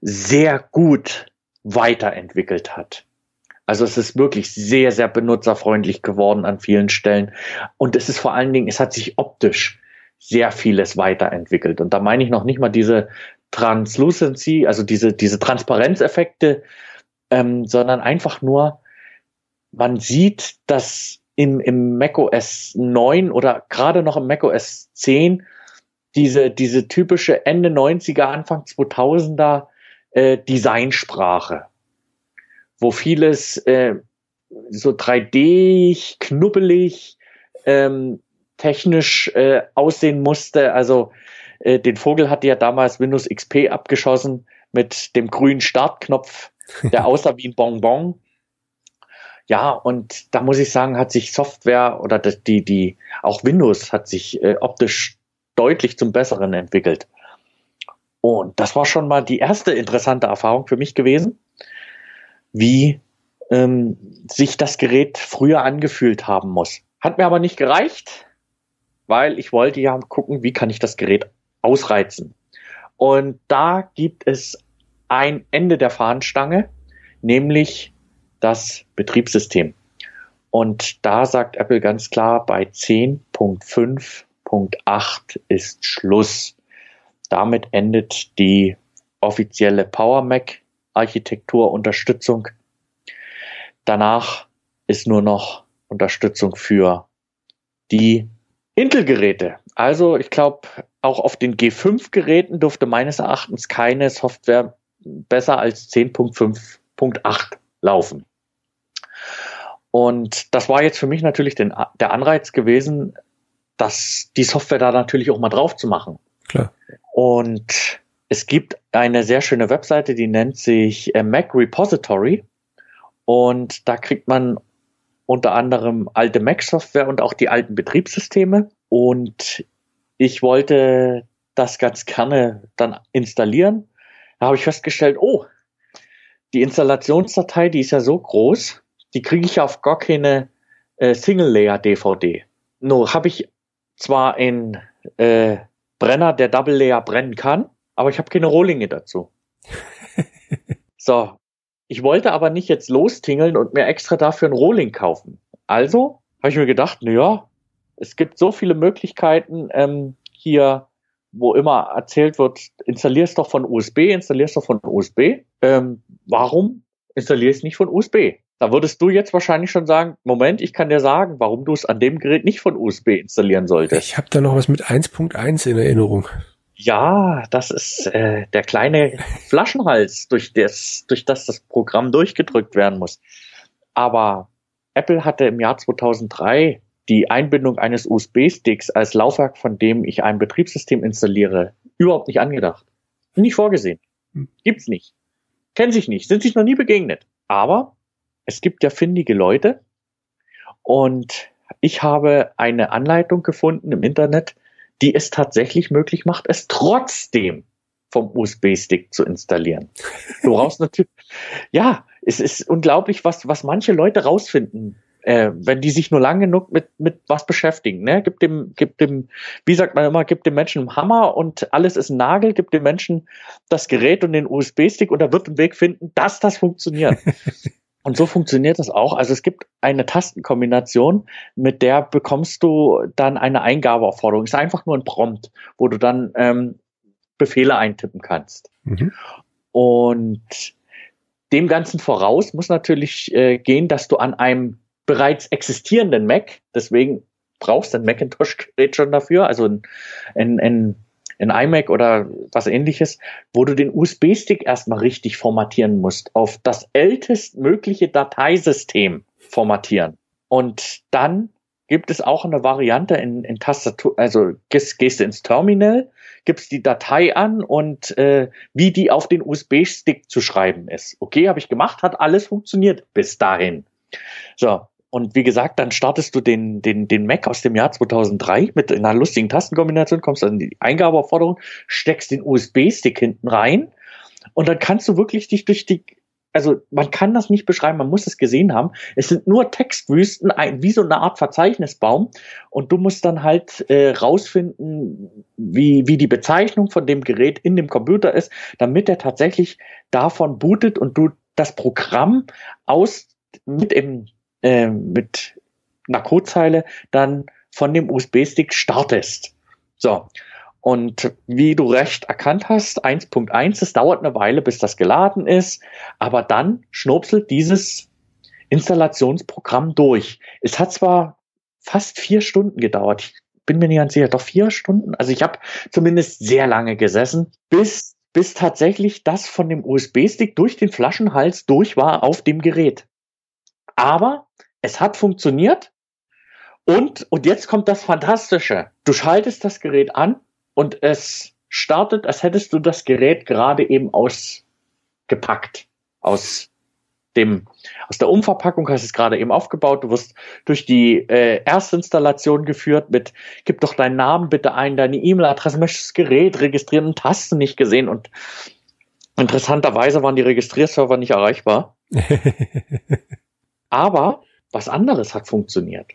sehr gut weiterentwickelt hat. Also es ist wirklich sehr, sehr benutzerfreundlich geworden an vielen Stellen. Und es ist vor allen Dingen, es hat sich optisch sehr vieles weiterentwickelt. Und da meine ich noch nicht mal diese Translucency, also diese, diese Transparenzeffekte, ähm, sondern einfach nur, man sieht, dass im, im macOS 9 oder gerade noch im macOS 10 diese, diese typische Ende 90er, Anfang 2000er äh, Designsprache, wo vieles äh, so 3D, knubbelig, ähm, technisch äh, aussehen musste. Also äh, den Vogel hatte ja damals Windows XP abgeschossen mit dem grünen Startknopf, der aussah wie ein Bonbon. Ja, und da muss ich sagen, hat sich Software oder die, die, auch Windows hat sich äh, optisch deutlich zum Besseren entwickelt. Und das war schon mal die erste interessante Erfahrung für mich gewesen, wie ähm, sich das Gerät früher angefühlt haben muss. Hat mir aber nicht gereicht, weil ich wollte ja gucken, wie kann ich das Gerät ausreizen. Und da gibt es ein Ende der Fahnenstange, nämlich das Betriebssystem. Und da sagt Apple ganz klar, bei 10.5.8 ist Schluss. Damit endet die offizielle Power Mac Architektur Unterstützung. Danach ist nur noch Unterstützung für die Intel-Geräte. Also ich glaube, auch auf den G5-Geräten durfte meines Erachtens keine Software besser als 10.5.8 laufen. Und das war jetzt für mich natürlich den, der Anreiz gewesen, dass die Software da natürlich auch mal drauf zu machen. Klar. Und es gibt eine sehr schöne Webseite, die nennt sich äh, Mac Repository. Und da kriegt man unter anderem alte Mac-Software und auch die alten Betriebssysteme. Und ich wollte das ganz gerne dann installieren. Da habe ich festgestellt, oh, die Installationsdatei, die ist ja so groß, die kriege ich auf gar keine äh, Single-Layer-DVD. Nur habe ich zwar einen äh, Brenner, der Double-Layer brennen kann, aber ich habe keine Rohlinge dazu. so, ich wollte aber nicht jetzt lostingeln und mir extra dafür einen Rohling kaufen. Also habe ich mir gedacht, na ja, es gibt so viele Möglichkeiten ähm, hier, wo immer erzählt wird, installierst doch von USB, installierst doch von USB. Ähm, warum installierst nicht von USB? Da würdest du jetzt wahrscheinlich schon sagen, Moment, ich kann dir sagen, warum du es an dem Gerät nicht von USB installieren solltest. Ich habe da noch was mit 1.1 in Erinnerung. Ja, das ist äh, der kleine Flaschenhals, durch das, durch das das Programm durchgedrückt werden muss. Aber Apple hatte im Jahr 2003 die Einbindung eines USB-Sticks als Laufwerk, von dem ich ein Betriebssystem installiere, überhaupt nicht angedacht. Nicht vorgesehen. Hm. Gibt's nicht. Kennen sich nicht, sind sich noch nie begegnet. Aber es gibt ja findige Leute und ich habe eine Anleitung gefunden im Internet, die es tatsächlich möglich macht, es trotzdem vom USB-Stick zu installieren. Du brauchst natürlich, ja, es ist unglaublich, was, was manche Leute rausfinden, äh, wenn die sich nur lang genug mit, mit was beschäftigen. Ne? Gibt dem, gibt dem, wie sagt man immer, gibt dem Menschen einen Hammer und alles ist ein Nagel, gibt dem Menschen das Gerät und den USB-Stick und er wird einen Weg finden, dass das funktioniert. Und so funktioniert das auch. Also es gibt eine Tastenkombination, mit der bekommst du dann eine Eingabeaufforderung. Es ist einfach nur ein Prompt, wo du dann ähm, Befehle eintippen kannst. Mhm. Und dem Ganzen voraus muss natürlich äh, gehen, dass du an einem bereits existierenden Mac, deswegen brauchst du ein Macintosh-Gerät schon dafür, also ein, ein, ein in iMac oder was ähnliches, wo du den USB-Stick erstmal richtig formatieren musst, auf das ältestmögliche Dateisystem formatieren. Und dann gibt es auch eine Variante in, in Tastatur, also gehst, gehst du ins Terminal, gibst die Datei an und äh, wie die auf den USB-Stick zu schreiben ist. Okay, habe ich gemacht, hat alles funktioniert bis dahin. So, und wie gesagt, dann startest du den, den, den Mac aus dem Jahr 2003 mit einer lustigen Tastenkombination, kommst dann in die Eingabeaufforderung, steckst den USB-Stick hinten rein und dann kannst du wirklich dich durch die, also man kann das nicht beschreiben, man muss es gesehen haben. Es sind nur Textwüsten, wie so eine Art Verzeichnisbaum und du musst dann halt äh, rausfinden, wie, wie die Bezeichnung von dem Gerät in dem Computer ist, damit er tatsächlich davon bootet und du das Programm aus mit im äh, mit einer Codezeile dann von dem USB-Stick startest. So. Und wie du recht erkannt hast, 1.1, es dauert eine Weile, bis das geladen ist, aber dann schnurpselt dieses Installationsprogramm durch. Es hat zwar fast vier Stunden gedauert, ich bin mir nicht ganz sicher, doch vier Stunden. Also ich habe zumindest sehr lange gesessen, bis, bis tatsächlich das von dem USB-Stick durch den Flaschenhals durch war auf dem Gerät. Aber es hat funktioniert. Und, und jetzt kommt das Fantastische. Du schaltest das Gerät an und es startet, als hättest du das Gerät gerade eben ausgepackt. Aus dem, aus der Umverpackung hast du es gerade eben aufgebaut. Du wirst durch die äh, Erstinstallation geführt mit, gib doch deinen Namen bitte ein, deine E-Mail-Adresse, möchtest das Gerät registrieren und hast du nicht gesehen. Und interessanterweise waren die Registrierserver nicht erreichbar. Aber was anderes hat funktioniert.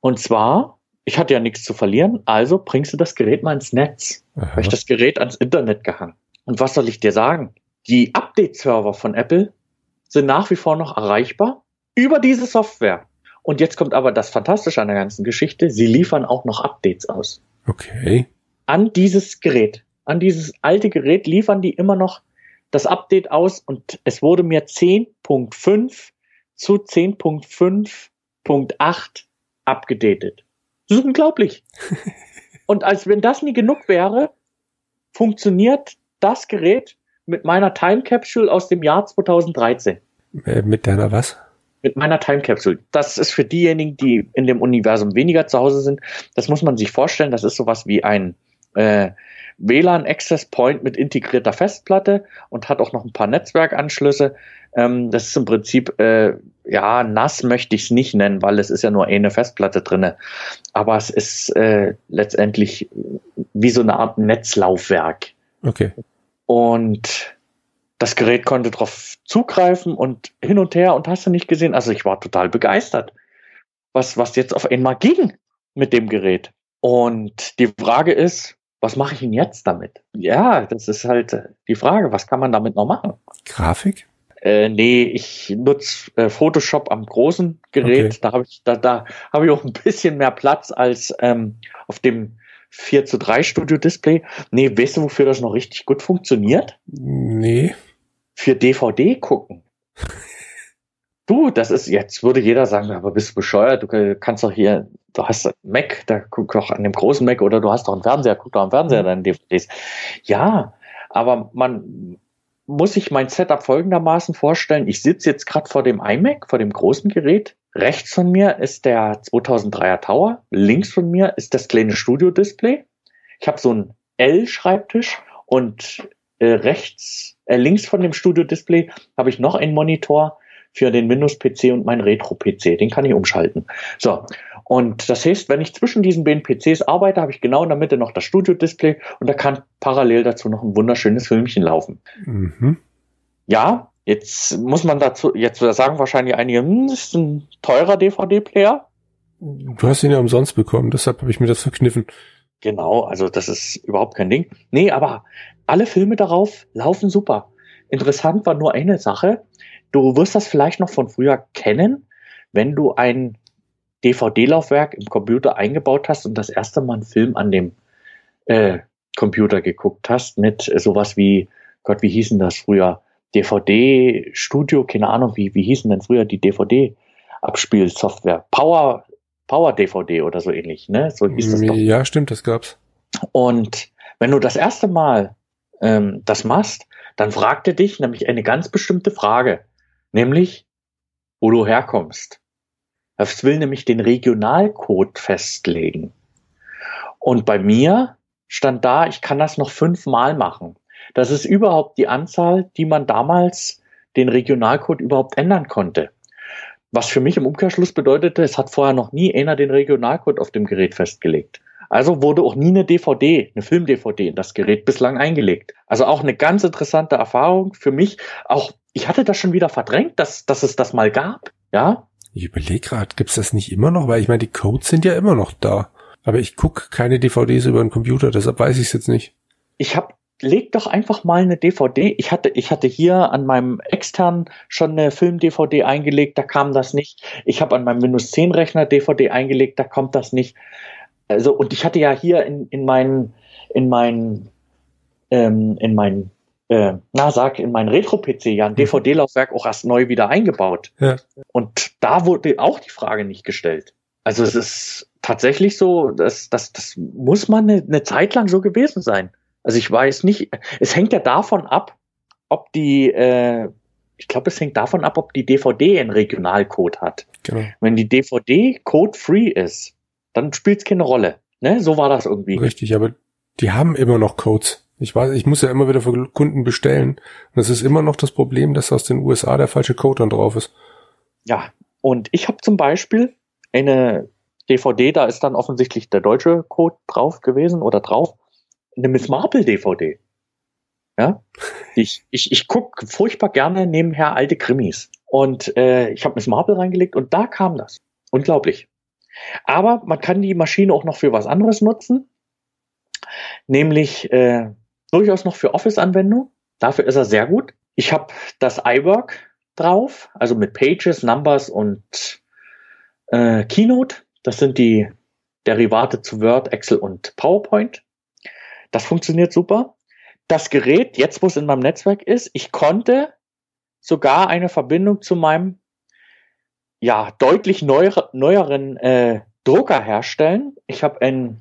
Und zwar, ich hatte ja nichts zu verlieren, also bringst du das Gerät mal ins Netz. Habe ich das Gerät ans Internet gehangen. Und was soll ich dir sagen? Die Update-Server von Apple sind nach wie vor noch erreichbar über diese Software. Und jetzt kommt aber das Fantastische an der ganzen Geschichte. Sie liefern auch noch Updates aus. Okay. An dieses Gerät, an dieses alte Gerät liefern die immer noch das Update aus und es wurde mir 10.5 zu 10.5.8 abgedatet. Das ist unglaublich. Und als wenn das nie genug wäre, funktioniert das Gerät mit meiner Time Capsule aus dem Jahr 2013. Äh, mit deiner was? Mit meiner Time Capsule. Das ist für diejenigen, die in dem Universum weniger zu Hause sind. Das muss man sich vorstellen. Das ist sowas wie ein äh, WLAN Access Point mit integrierter Festplatte und hat auch noch ein paar Netzwerkanschlüsse. Ähm, das ist im Prinzip, äh, ja, nass möchte ich es nicht nennen, weil es ist ja nur eine Festplatte drinne. Aber es ist äh, letztendlich wie so eine Art Netzlaufwerk. Okay. Und das Gerät konnte darauf zugreifen und hin und her und hast du nicht gesehen. Also ich war total begeistert, was, was jetzt auf einmal ging mit dem Gerät. Und die Frage ist, was mache ich denn jetzt damit? Ja, das ist halt die Frage, was kann man damit noch machen? Grafik? Äh, nee, ich nutze äh, Photoshop am großen Gerät. Okay. Da habe ich, da, da habe ich auch ein bisschen mehr Platz als ähm, auf dem 4 zu 3 Studio Display. Nee, weißt du, wofür das noch richtig gut funktioniert? Nee. Für DVD gucken. du, das ist, jetzt würde jeder sagen, aber bist du bescheuert, du kannst doch hier, du hast Mac, da guck doch an dem großen Mac oder du hast doch einen Fernseher, guck doch am Fernseher mhm. deine DVDs. Ja, aber man muss sich mein Setup folgendermaßen vorstellen. Ich sitze jetzt gerade vor dem iMac, vor dem großen Gerät. Rechts von mir ist der 2003er Tower. Links von mir ist das kleine Studio-Display. Ich habe so einen L-Schreibtisch und äh, rechts, äh, links von dem Studio-Display habe ich noch einen Monitor für den Windows-PC und meinen Retro-PC. Den kann ich umschalten. So. Und das heißt, wenn ich zwischen diesen beiden PCs arbeite, habe ich genau in der Mitte noch das Studio-Display und da kann parallel dazu noch ein wunderschönes Filmchen laufen. Mhm. Ja, jetzt muss man dazu, jetzt sagen wahrscheinlich einige, hm, das ist ein teurer DVD-Player. Du hast ihn ja umsonst bekommen, deshalb habe ich mir das verkniffen. Genau, also das ist überhaupt kein Ding. Nee, aber alle Filme darauf laufen super. Interessant war nur eine Sache. Du wirst das vielleicht noch von früher kennen, wenn du ein DVD-Laufwerk im Computer eingebaut hast und das erste Mal einen Film an dem äh, Computer geguckt hast mit äh, sowas wie, Gott, wie hießen das früher? DVD-Studio, keine Ahnung, wie, wie hießen denn früher die DVD-Abspielsoftware? Power, Power DVD oder so ähnlich, ne? So hieß das doch. Ja, stimmt, das gab's. Und wenn du das erste Mal ähm, das machst, dann fragt er dich nämlich eine ganz bestimmte Frage, nämlich, wo du herkommst. Es will nämlich den Regionalcode festlegen. Und bei mir stand da, ich kann das noch fünfmal machen. Das ist überhaupt die Anzahl, die man damals den Regionalcode überhaupt ändern konnte. Was für mich im Umkehrschluss bedeutete, es hat vorher noch nie einer den Regionalcode auf dem Gerät festgelegt. Also wurde auch nie eine DVD, eine Film-DVD in das Gerät bislang eingelegt. Also auch eine ganz interessante Erfahrung für mich. Auch ich hatte das schon wieder verdrängt, dass, dass es das mal gab. Ja, ich überlege gerade, gibt's das nicht immer noch? Weil ich meine, die Codes sind ja immer noch da. Aber ich guck keine DVDs über den Computer, deshalb weiß ich es jetzt nicht. Ich hab leg doch einfach mal eine DVD. Ich hatte, ich hatte hier an meinem externen schon eine Film-DVD eingelegt, da kam das nicht. Ich habe an meinem Windows 10 Rechner DVD eingelegt, da kommt das nicht. Also, und ich hatte ja hier in, in meinen, in meinen, ähm, in meinen äh, na sag, in mein Retro-PC ja ein mhm. DVD-Laufwerk auch erst neu wieder eingebaut. Ja. Und da wurde auch die Frage nicht gestellt. Also es ist tatsächlich so, dass das, das muss man eine, eine Zeit lang so gewesen sein. Also ich weiß nicht, es hängt ja davon ab, ob die, äh, ich glaube, es hängt davon ab, ob die DVD einen Regionalcode hat. Genau. Wenn die DVD code-free ist, dann spielt es keine Rolle. Ne? So war das irgendwie. Richtig, aber die haben immer noch Codes. Ich weiß, ich muss ja immer wieder für Kunden bestellen. Und es ist immer noch das Problem, dass aus den USA der falsche Code dann drauf ist. Ja, und ich habe zum Beispiel eine DVD, da ist dann offensichtlich der deutsche Code drauf gewesen oder drauf. Eine Miss Marple DVD. Ja, ich, ich, ich gucke furchtbar gerne nebenher alte Krimis. Und äh, ich habe Miss Marple reingelegt und da kam das. Unglaublich. Aber man kann die Maschine auch noch für was anderes nutzen. Nämlich äh, durchaus noch für Office-Anwendungen. Dafür ist er sehr gut. Ich habe das iWork drauf, also mit Pages, Numbers und äh, Keynote. Das sind die Derivate zu Word, Excel und PowerPoint. Das funktioniert super. Das Gerät, jetzt wo es in meinem Netzwerk ist, ich konnte sogar eine Verbindung zu meinem ja deutlich neuer, neueren äh, Drucker herstellen. Ich habe ein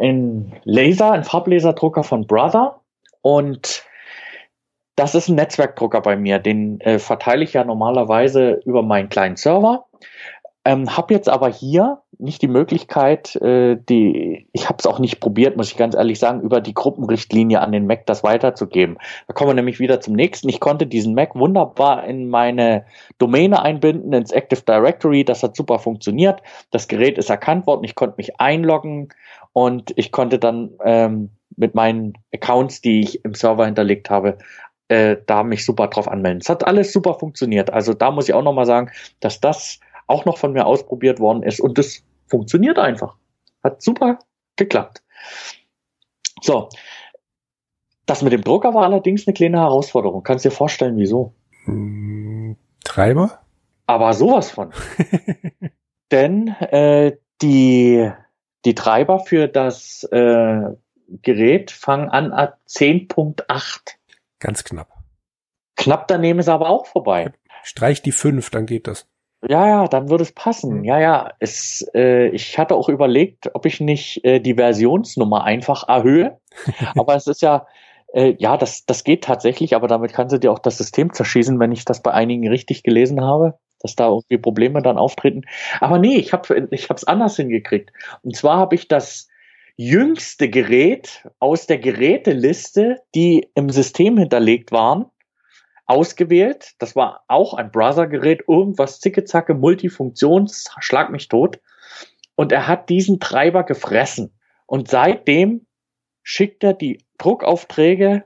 ein Laser, ein Farblaserdrucker von Brother und das ist ein Netzwerkdrucker bei mir. Den äh, verteile ich ja normalerweise über meinen kleinen Server. Ähm, habe jetzt aber hier nicht die Möglichkeit, äh, die, ich habe es auch nicht probiert, muss ich ganz ehrlich sagen, über die Gruppenrichtlinie an den Mac das weiterzugeben. Da kommen wir nämlich wieder zum nächsten. Ich konnte diesen Mac wunderbar in meine Domäne einbinden, ins Active Directory. Das hat super funktioniert. Das Gerät ist erkannt worden. Ich konnte mich einloggen und ich konnte dann ähm, mit meinen Accounts, die ich im Server hinterlegt habe, äh, da mich super drauf anmelden. Es hat alles super funktioniert. Also da muss ich auch nochmal sagen, dass das auch noch von mir ausprobiert worden ist und das funktioniert einfach. Hat super geklappt. So. Das mit dem Drucker war allerdings eine kleine Herausforderung. Kannst dir vorstellen, wieso? Hm, Treiber? Aber sowas von. Denn äh, die, die Treiber für das äh, Gerät fangen an ab 10.8. Ganz knapp. Knapp daneben ist aber auch vorbei. Streich die 5, dann geht das. Ja, ja, dann würde es passen. Mhm. Ja, ja. Es, äh, ich hatte auch überlegt, ob ich nicht äh, die Versionsnummer einfach erhöhe. aber es ist ja, äh, ja, das, das geht tatsächlich, aber damit kannst du dir auch das System zerschießen, wenn ich das bei einigen richtig gelesen habe, dass da irgendwie Probleme dann auftreten. Aber nee, ich habe ich es anders hingekriegt. Und zwar habe ich das jüngste Gerät aus der Geräteliste, die im System hinterlegt waren, ausgewählt. Das war auch ein Browser-Gerät, irgendwas zicke-zacke, Multifunktions, schlag mich tot. Und er hat diesen Treiber gefressen. Und seitdem schickt er die Druckaufträge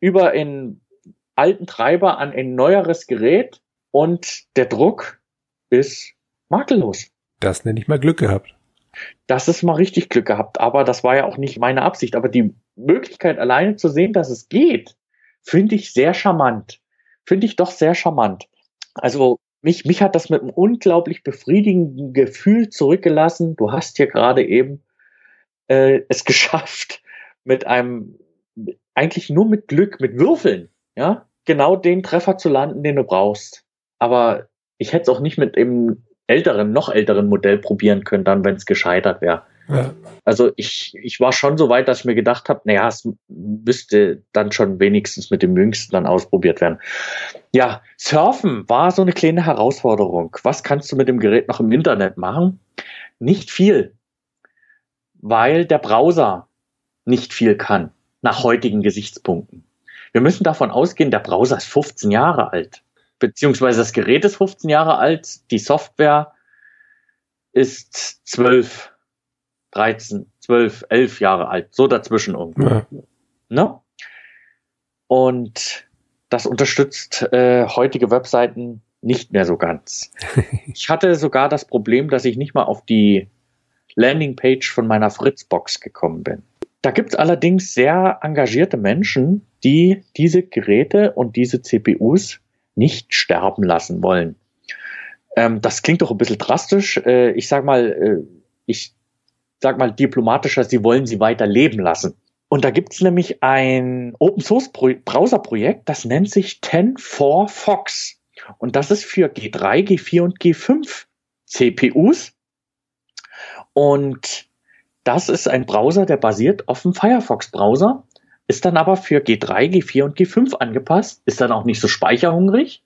über einen alten Treiber an ein neueres Gerät und der Druck ist makellos. Das nenne ich mal Glück gehabt. Das ist mal richtig Glück gehabt, aber das war ja auch nicht meine Absicht. Aber die Möglichkeit alleine zu sehen, dass es geht, finde ich sehr charmant. Finde ich doch sehr charmant. Also mich, mich hat das mit einem unglaublich befriedigenden Gefühl zurückgelassen. Du hast hier gerade eben äh, es geschafft, mit einem, eigentlich nur mit Glück, mit Würfeln, ja, genau den Treffer zu landen, den du brauchst. Aber ich hätte es auch nicht mit dem älteren, noch älteren Modell probieren können, dann, wenn es gescheitert wäre. Ja. Also ich, ich war schon so weit, dass ich mir gedacht habe, naja, es müsste dann schon wenigstens mit dem Jüngsten dann ausprobiert werden. Ja, Surfen war so eine kleine Herausforderung. Was kannst du mit dem Gerät noch im Internet machen? Nicht viel, weil der Browser nicht viel kann, nach heutigen Gesichtspunkten. Wir müssen davon ausgehen, der Browser ist 15 Jahre alt, beziehungsweise das Gerät ist 15 Jahre alt, die Software ist 12 13, 12, 11 Jahre alt, so dazwischen irgendwo. Ja. Ne? Und das unterstützt äh, heutige Webseiten nicht mehr so ganz. ich hatte sogar das Problem, dass ich nicht mal auf die Landingpage von meiner Fritzbox gekommen bin. Da gibt es allerdings sehr engagierte Menschen, die diese Geräte und diese CPUs nicht sterben lassen wollen. Ähm, das klingt doch ein bisschen drastisch. Äh, ich sag mal, äh, ich sag mal, diplomatischer, sie wollen sie weiter leben lassen. Und da gibt's nämlich ein Open Source Browser Projekt, das nennt sich 10.4 Fox. Und das ist für G3, G4 und G5 CPUs. Und das ist ein Browser, der basiert auf dem Firefox Browser, ist dann aber für G3, G4 und G5 angepasst, ist dann auch nicht so speicherhungrig.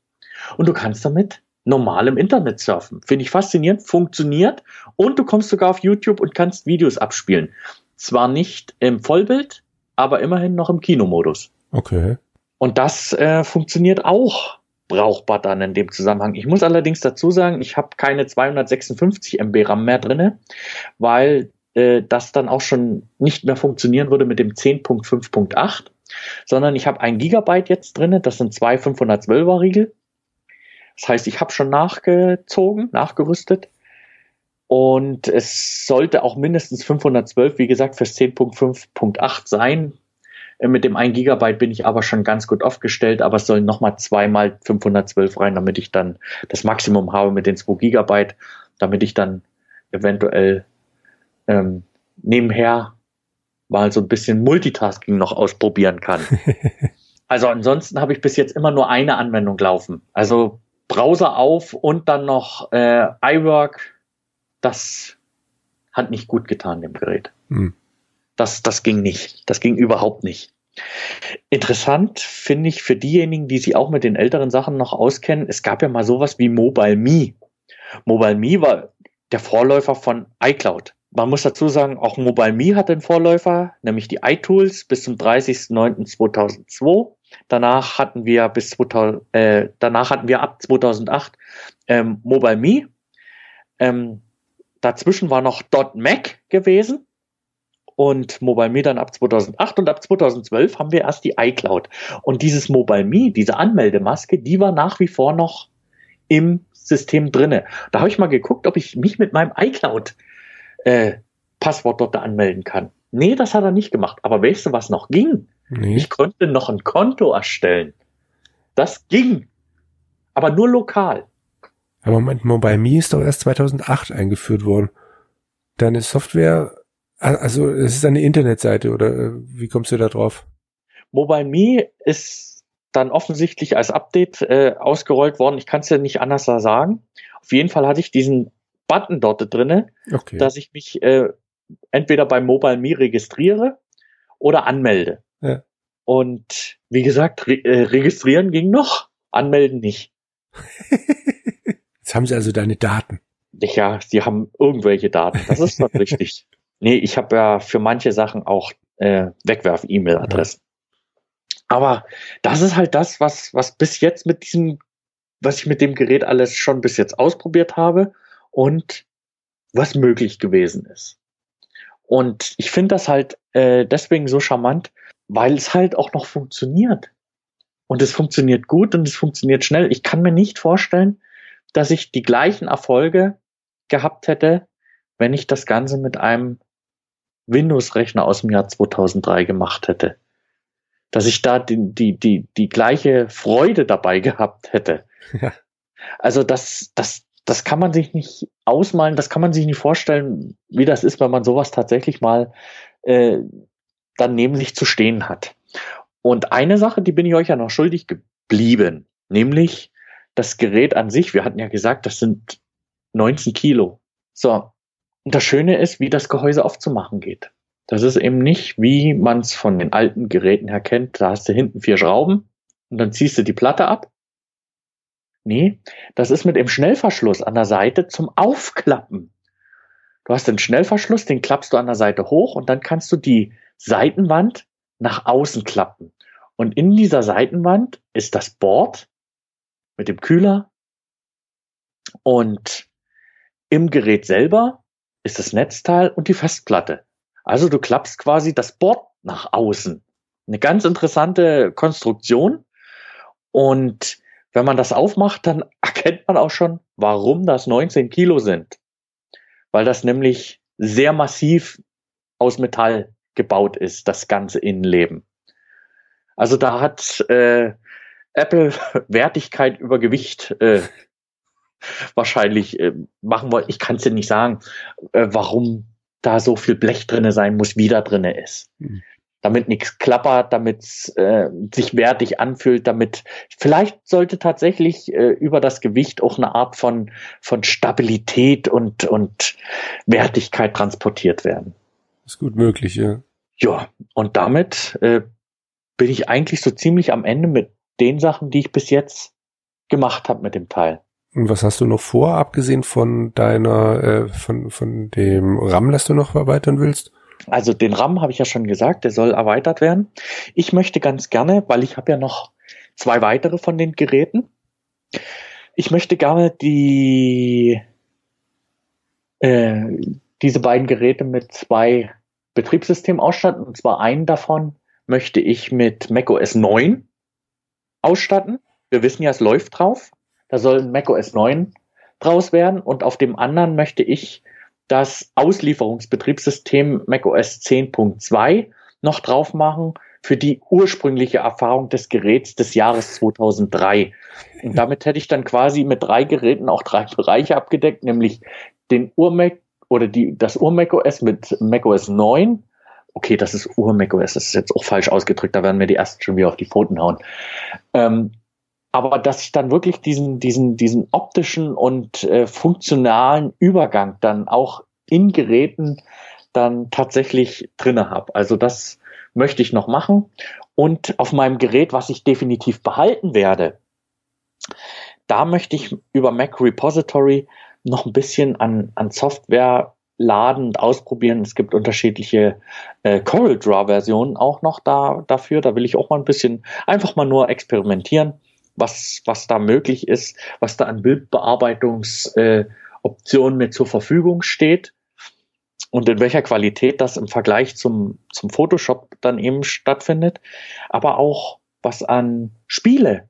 Und du kannst damit normal im Internet surfen. Finde ich faszinierend, funktioniert und du kommst sogar auf YouTube und kannst Videos abspielen. Zwar nicht im Vollbild, aber immerhin noch im Kinomodus. Okay. Und das äh, funktioniert auch brauchbar dann in dem Zusammenhang. Ich muss allerdings dazu sagen, ich habe keine 256 MB RAM mehr drinne, weil äh, das dann auch schon nicht mehr funktionieren würde mit dem 10.5.8, sondern ich habe ein Gigabyte jetzt drinne. Das sind zwei 512er Riegel das heißt, ich habe schon nachgezogen, nachgerüstet. Und es sollte auch mindestens 512, wie gesagt, fürs 10.5.8 sein. Äh, mit dem 1 Gigabyte bin ich aber schon ganz gut aufgestellt, aber es sollen nochmal zweimal 512 rein, damit ich dann das Maximum habe mit den 2 Gigabyte, damit ich dann eventuell ähm, nebenher mal so ein bisschen Multitasking noch ausprobieren kann. also ansonsten habe ich bis jetzt immer nur eine Anwendung laufen. Also Browser auf und dann noch äh, iWork. Das hat nicht gut getan, dem Gerät. Hm. Das, das ging nicht. Das ging überhaupt nicht. Interessant finde ich für diejenigen, die sich auch mit den älteren Sachen noch auskennen, es gab ja mal sowas wie Mobile Me. Mobile Me war der Vorläufer von iCloud. Man muss dazu sagen, auch Mobile Me hat einen Vorläufer, nämlich die iTools bis zum 30.09.2002. Danach hatten wir bis 2000, äh, danach hatten wir ab 2008 ähm, Mobile Me. Ähm, dazwischen war noch .Mac gewesen und Mobile Me dann ab 2008 und ab 2012 haben wir erst die iCloud. Und dieses Mobile Me, diese Anmeldemaske, die war nach wie vor noch im System drinne. Da habe ich mal geguckt, ob ich mich mit meinem iCloud äh, Passwort dort anmelden kann. Nee, das hat er nicht gemacht. Aber weißt du, was noch ging? Nee. Ich konnte noch ein Konto erstellen. Das ging. Aber nur lokal. Aber Moment, Mobile Me ist doch erst 2008 eingeführt worden. Deine Software, also es ist eine Internetseite oder äh, wie kommst du da drauf? Mobile Me ist dann offensichtlich als Update äh, ausgerollt worden. Ich kann es ja nicht anders sagen. Auf jeden Fall hatte ich diesen Button dort drinne, okay. dass ich mich äh, entweder bei Mobile Me registriere oder anmelde. Ja. Und wie gesagt, re äh, registrieren ging noch, anmelden nicht. Jetzt haben sie also deine Daten. Ja, sie haben irgendwelche Daten. Das ist doch richtig. Nee, ich habe ja für manche Sachen auch äh, Wegwerf-E-Mail-Adressen. Ja. Aber das ist halt das, was, was bis jetzt mit diesem, was ich mit dem Gerät alles schon bis jetzt ausprobiert habe und was möglich gewesen ist. Und ich finde das halt äh, deswegen so charmant, weil es halt auch noch funktioniert. Und es funktioniert gut und es funktioniert schnell. Ich kann mir nicht vorstellen, dass ich die gleichen Erfolge gehabt hätte, wenn ich das Ganze mit einem Windows-Rechner aus dem Jahr 2003 gemacht hätte. Dass ich da die, die, die, die gleiche Freude dabei gehabt hätte. Ja. Also das, das, das kann man sich nicht ausmalen, das kann man sich nicht vorstellen, wie das ist, wenn man sowas tatsächlich mal äh, dann neben sich zu stehen hat. Und eine Sache, die bin ich euch ja noch schuldig geblieben, nämlich das Gerät an sich. Wir hatten ja gesagt, das sind 19 Kilo. So. Und das Schöne ist, wie das Gehäuse aufzumachen geht. Das ist eben nicht, wie man es von den alten Geräten her kennt. Da hast du hinten vier Schrauben und dann ziehst du die Platte ab Nee, das ist mit dem Schnellverschluss an der Seite zum Aufklappen. Du hast den Schnellverschluss, den klappst du an der Seite hoch und dann kannst du die Seitenwand nach außen klappen. Und in dieser Seitenwand ist das Board mit dem Kühler und im Gerät selber ist das Netzteil und die Festplatte. Also du klappst quasi das Board nach außen. Eine ganz interessante Konstruktion und wenn man das aufmacht, dann erkennt man auch schon, warum das 19 Kilo sind. Weil das nämlich sehr massiv aus Metall gebaut ist, das ganze Innenleben. Also da hat äh, Apple Wertigkeit über Gewicht äh, wahrscheinlich äh, machen wollen. Ich kann es dir nicht sagen, äh, warum da so viel Blech drinne sein muss, wie da drinne ist. Mhm damit nichts klappert, damit es äh, sich wertig anfühlt, damit vielleicht sollte tatsächlich äh, über das Gewicht auch eine Art von, von Stabilität und, und Wertigkeit transportiert werden. Ist gut möglich, ja. Ja, und damit äh, bin ich eigentlich so ziemlich am Ende mit den Sachen, die ich bis jetzt gemacht habe mit dem Teil. Und was hast du noch vor, abgesehen von deiner, äh, von, von dem RAM, das du noch erweitern willst? Also den RAM habe ich ja schon gesagt, der soll erweitert werden. Ich möchte ganz gerne, weil ich habe ja noch zwei weitere von den Geräten. Ich möchte gerne die äh, diese beiden Geräte mit zwei Betriebssystemen ausstatten. Und zwar einen davon möchte ich mit macOS 9 ausstatten. Wir wissen ja, es läuft drauf. Da soll ein macOS 9 draus werden. Und auf dem anderen möchte ich das Auslieferungsbetriebssystem macOS 10.2 noch drauf machen für die ursprüngliche Erfahrung des Geräts des Jahres 2003. Und damit hätte ich dann quasi mit drei Geräten auch drei Bereiche abgedeckt, nämlich den Ur-Mac oder die, das Ur-macOS mit macOS 9. Okay, das ist Ur-macOS, das ist jetzt auch falsch ausgedrückt, da werden mir die ersten schon wieder auf die Pfoten hauen. Ähm, aber dass ich dann wirklich diesen, diesen, diesen optischen und äh, funktionalen Übergang dann auch in Geräten dann tatsächlich drinne habe. Also das möchte ich noch machen. Und auf meinem Gerät, was ich definitiv behalten werde, da möchte ich über Mac Repository noch ein bisschen an, an Software laden und ausprobieren. Es gibt unterschiedliche äh, Corel Draw Versionen auch noch da dafür. Da will ich auch mal ein bisschen einfach mal nur experimentieren, was was da möglich ist, was da an Bildbearbeitungsoptionen äh, mit zur Verfügung steht und in welcher Qualität das im Vergleich zum zum Photoshop dann eben stattfindet, aber auch was an Spiele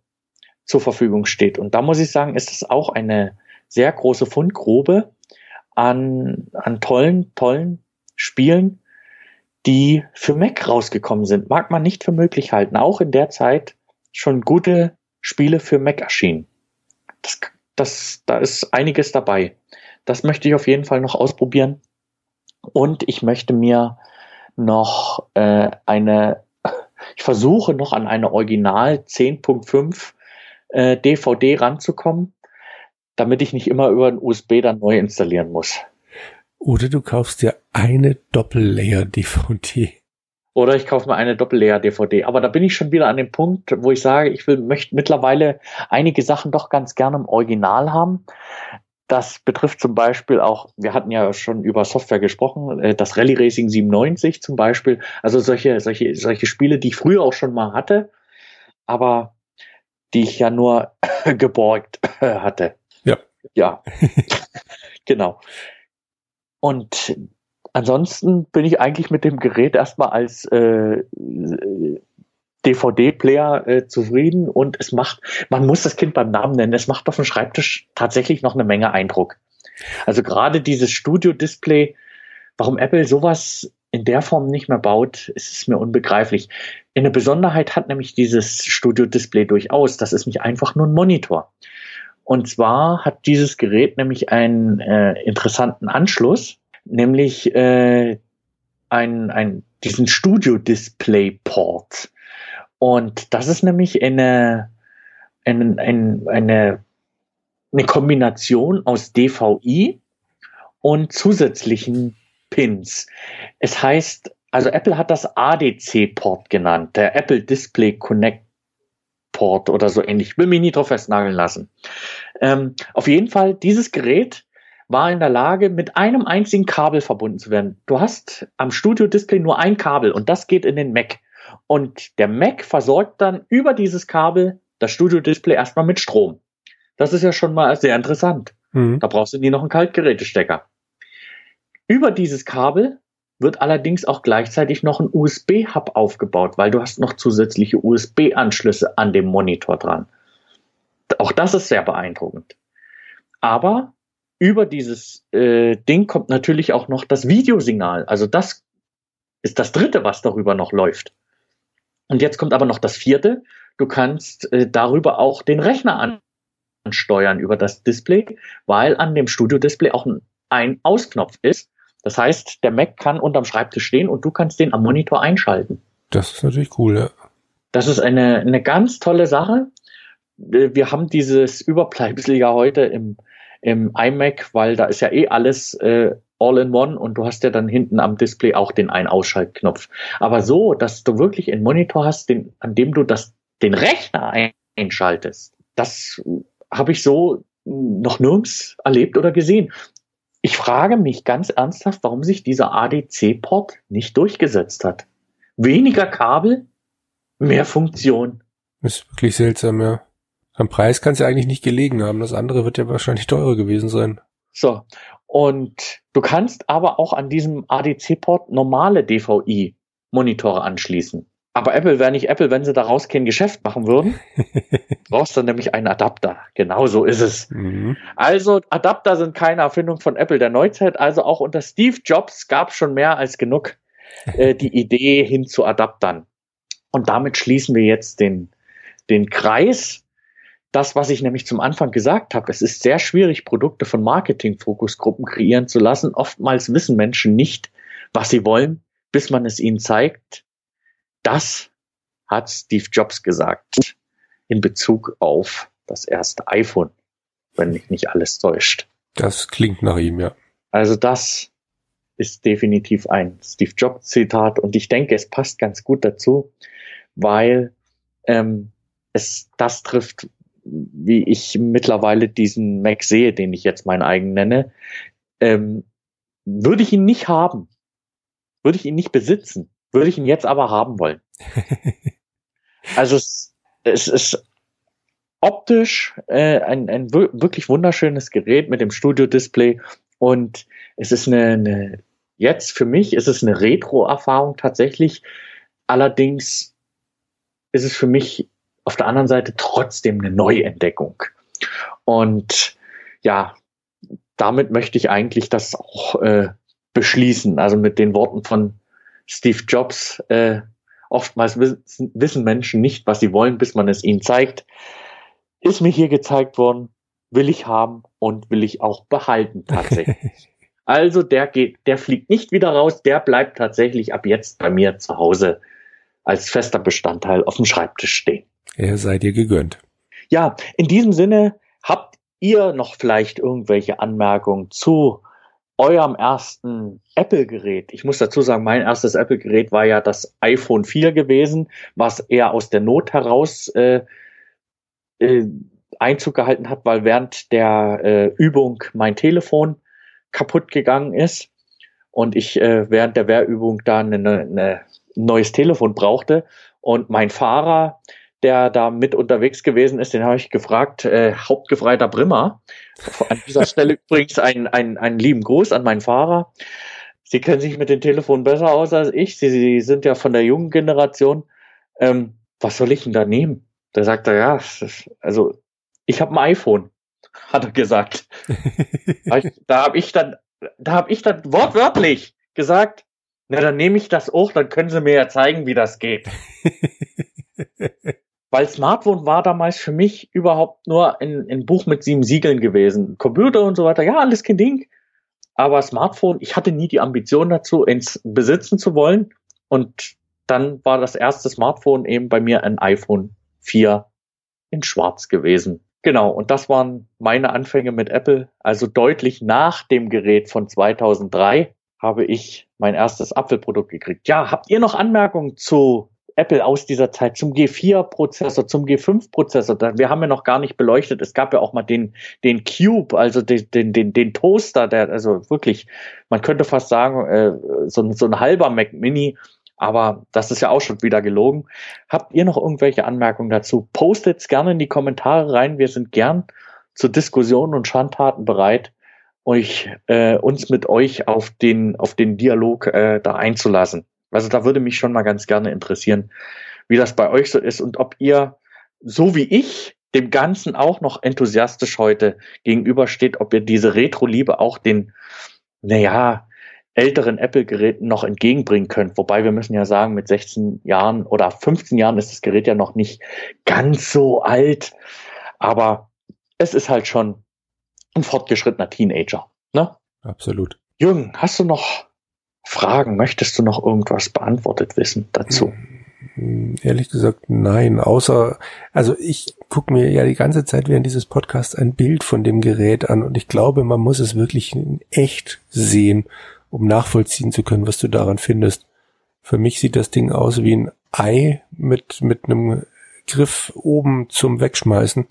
zur Verfügung steht. Und da muss ich sagen, ist es auch eine sehr große Fundgrube an, an tollen, tollen Spielen, die für Mac rausgekommen sind. Mag man nicht für möglich halten. Auch in der Zeit schon gute Spiele für Mac erschienen. Das, das, da ist einiges dabei. Das möchte ich auf jeden Fall noch ausprobieren. Und ich möchte mir noch äh, eine, ich versuche noch an eine Original 10.5 äh, DVD ranzukommen damit ich nicht immer über ein USB dann neu installieren muss. Oder du kaufst dir eine Doppel-Layer-DVD. Oder ich kaufe mir eine Doppel-Layer-DVD. Aber da bin ich schon wieder an dem Punkt, wo ich sage, ich will, möchte mittlerweile einige Sachen doch ganz gerne im Original haben. Das betrifft zum Beispiel auch, wir hatten ja schon über Software gesprochen, äh, das Rally Racing 97 zum Beispiel. Also solche, solche, solche Spiele, die ich früher auch schon mal hatte, aber die ich ja nur geborgt hatte. Ja, genau. Und ansonsten bin ich eigentlich mit dem Gerät erstmal als äh, DVD-Player äh, zufrieden und es macht, man muss das Kind beim Namen nennen, es macht auf dem Schreibtisch tatsächlich noch eine Menge Eindruck. Also gerade dieses Studio-Display, warum Apple sowas in der Form nicht mehr baut, ist mir unbegreiflich. Eine Besonderheit hat nämlich dieses Studio-Display durchaus. Das ist nicht einfach nur ein Monitor. Und zwar hat dieses Gerät nämlich einen äh, interessanten Anschluss, nämlich äh, ein, ein, diesen Studio-Display-Port. Und das ist nämlich eine, eine, eine, eine, Kombination aus DVI und zusätzlichen Pins. Es heißt, also Apple hat das ADC-Port genannt, der Apple Display Connect Port oder so ähnlich. Ich will mich nie drauf festnageln lassen. Ähm, auf jeden Fall, dieses Gerät war in der Lage, mit einem einzigen Kabel verbunden zu werden. Du hast am Studio-Display nur ein Kabel und das geht in den Mac. Und der Mac versorgt dann über dieses Kabel das Studio-Display erstmal mit Strom. Das ist ja schon mal sehr interessant. Mhm. Da brauchst du nie noch einen Kaltgerätestecker. Über dieses Kabel wird allerdings auch gleichzeitig noch ein USB-Hub aufgebaut, weil du hast noch zusätzliche USB-Anschlüsse an dem Monitor dran. Auch das ist sehr beeindruckend. Aber über dieses äh, Ding kommt natürlich auch noch das Videosignal. Also das ist das dritte, was darüber noch läuft. Und jetzt kommt aber noch das vierte. Du kannst äh, darüber auch den Rechner ansteuern über das Display, weil an dem Studio-Display auch ein Ein-Aus-Knopf ist das heißt, der Mac kann unterm Schreibtisch stehen und du kannst den am Monitor einschalten. Das ist natürlich cool, ja. Das ist eine, eine ganz tolle Sache. Wir haben dieses Überbleibsel ja heute im, im iMac, weil da ist ja eh alles äh, all in one und du hast ja dann hinten am Display auch den Ein-Ausschaltknopf. Aber so, dass du wirklich einen Monitor hast, den, an dem du das, den Rechner einschaltest, das habe ich so noch nirgends erlebt oder gesehen. Ich frage mich ganz ernsthaft, warum sich dieser ADC-Port nicht durchgesetzt hat. Weniger Kabel, mehr Funktion. Ist wirklich seltsam, ja. Am Preis kann es ja eigentlich nicht gelegen haben. Das andere wird ja wahrscheinlich teurer gewesen sein. So. Und du kannst aber auch an diesem ADC-Port normale DVI-Monitore anschließen. Aber Apple wäre nicht Apple, wenn sie daraus kein Geschäft machen würden. brauchst du nämlich einen Adapter. Genau so ist es. Mhm. Also Adapter sind keine Erfindung von Apple der Neuzeit. Also auch unter Steve Jobs gab es schon mehr als genug äh, die Idee hin zu Adaptern. Und damit schließen wir jetzt den, den Kreis. Das, was ich nämlich zum Anfang gesagt habe, es ist sehr schwierig, Produkte von Marketing-Fokusgruppen kreieren zu lassen. Oftmals wissen Menschen nicht, was sie wollen, bis man es ihnen zeigt das hat Steve Jobs gesagt in Bezug auf das erste iPhone, wenn mich nicht alles täuscht. Das klingt nach ihm, ja. Also das ist definitiv ein Steve Jobs Zitat und ich denke, es passt ganz gut dazu, weil ähm, es das trifft, wie ich mittlerweile diesen Mac sehe, den ich jetzt mein eigen nenne. Ähm, würde ich ihn nicht haben, würde ich ihn nicht besitzen, würde ich ihn jetzt aber haben wollen. also es, es ist optisch äh, ein, ein wirklich wunderschönes Gerät mit dem Studio-Display und es ist eine, eine, jetzt für mich ist es eine Retro-Erfahrung tatsächlich. Allerdings ist es für mich auf der anderen Seite trotzdem eine Neuentdeckung. Und ja, damit möchte ich eigentlich das auch äh, beschließen. Also mit den Worten von Steve Jobs. Äh, oftmals wissen, wissen Menschen nicht, was sie wollen, bis man es ihnen zeigt. Ist mir hier gezeigt worden, will ich haben und will ich auch behalten tatsächlich. also der geht, der fliegt nicht wieder raus, der bleibt tatsächlich ab jetzt bei mir zu Hause als fester Bestandteil auf dem Schreibtisch stehen. Er sei dir gegönnt. Ja, in diesem Sinne habt ihr noch vielleicht irgendwelche Anmerkungen zu eurem ersten Apple-Gerät? Ich muss dazu sagen, mein erstes Apple-Gerät war ja das iPhone 4 gewesen, was eher aus der Not heraus äh, äh, Einzug gehalten hat, weil während der äh, Übung mein Telefon kaputt gegangen ist und ich äh, während der Wehrübung dann ein ne, neues Telefon brauchte und mein Fahrer der da mit unterwegs gewesen ist, den habe ich gefragt, äh, Hauptgefreiter Brimmer. An dieser Stelle übrigens einen, einen, einen lieben Gruß an meinen Fahrer. Sie kennen sich mit den Telefonen besser aus als ich. Sie, Sie sind ja von der jungen Generation. Ähm, was soll ich denn da nehmen? Da sagt er, ja, also ich habe ein iPhone, hat er gesagt. da habe ich dann, da habe ich dann wortwörtlich gesagt, na dann nehme ich das auch, dann können Sie mir ja zeigen, wie das geht. Weil Smartphone war damals für mich überhaupt nur ein, ein Buch mit sieben Siegeln gewesen. Computer und so weiter, ja, alles kein Ding. Aber Smartphone, ich hatte nie die Ambition dazu, ins besitzen zu wollen. Und dann war das erste Smartphone eben bei mir ein iPhone 4 in Schwarz gewesen. Genau, und das waren meine Anfänge mit Apple. Also deutlich nach dem Gerät von 2003 habe ich mein erstes Apfelprodukt gekriegt. Ja, habt ihr noch Anmerkungen zu Apple aus dieser Zeit zum G4-Prozessor, zum G5-Prozessor. Wir haben ja noch gar nicht beleuchtet. Es gab ja auch mal den, den Cube, also den, den, den, den Toaster, der, also wirklich, man könnte fast sagen, äh, so, so ein halber Mac Mini. Aber das ist ja auch schon wieder gelogen. Habt ihr noch irgendwelche Anmerkungen dazu? Postet's gerne in die Kommentare rein. Wir sind gern zur Diskussion und Schandtaten bereit, euch, äh, uns mit euch auf den, auf den Dialog äh, da einzulassen. Also da würde mich schon mal ganz gerne interessieren, wie das bei euch so ist und ob ihr, so wie ich, dem Ganzen auch noch enthusiastisch heute gegenübersteht, ob ihr diese Retro-Liebe auch den, naja, älteren Apple-Geräten noch entgegenbringen könnt. Wobei wir müssen ja sagen, mit 16 Jahren oder 15 Jahren ist das Gerät ja noch nicht ganz so alt. Aber es ist halt schon ein fortgeschrittener Teenager. Ne? Absolut. Jürgen, hast du noch Fragen? Möchtest du noch irgendwas beantwortet wissen dazu? Hm, ehrlich gesagt, nein. Außer, also ich gucke mir ja die ganze Zeit während dieses Podcasts ein Bild von dem Gerät an und ich glaube, man muss es wirklich in echt sehen, um nachvollziehen zu können, was du daran findest. Für mich sieht das Ding aus wie ein Ei mit, mit einem Griff oben zum Wegschmeißen.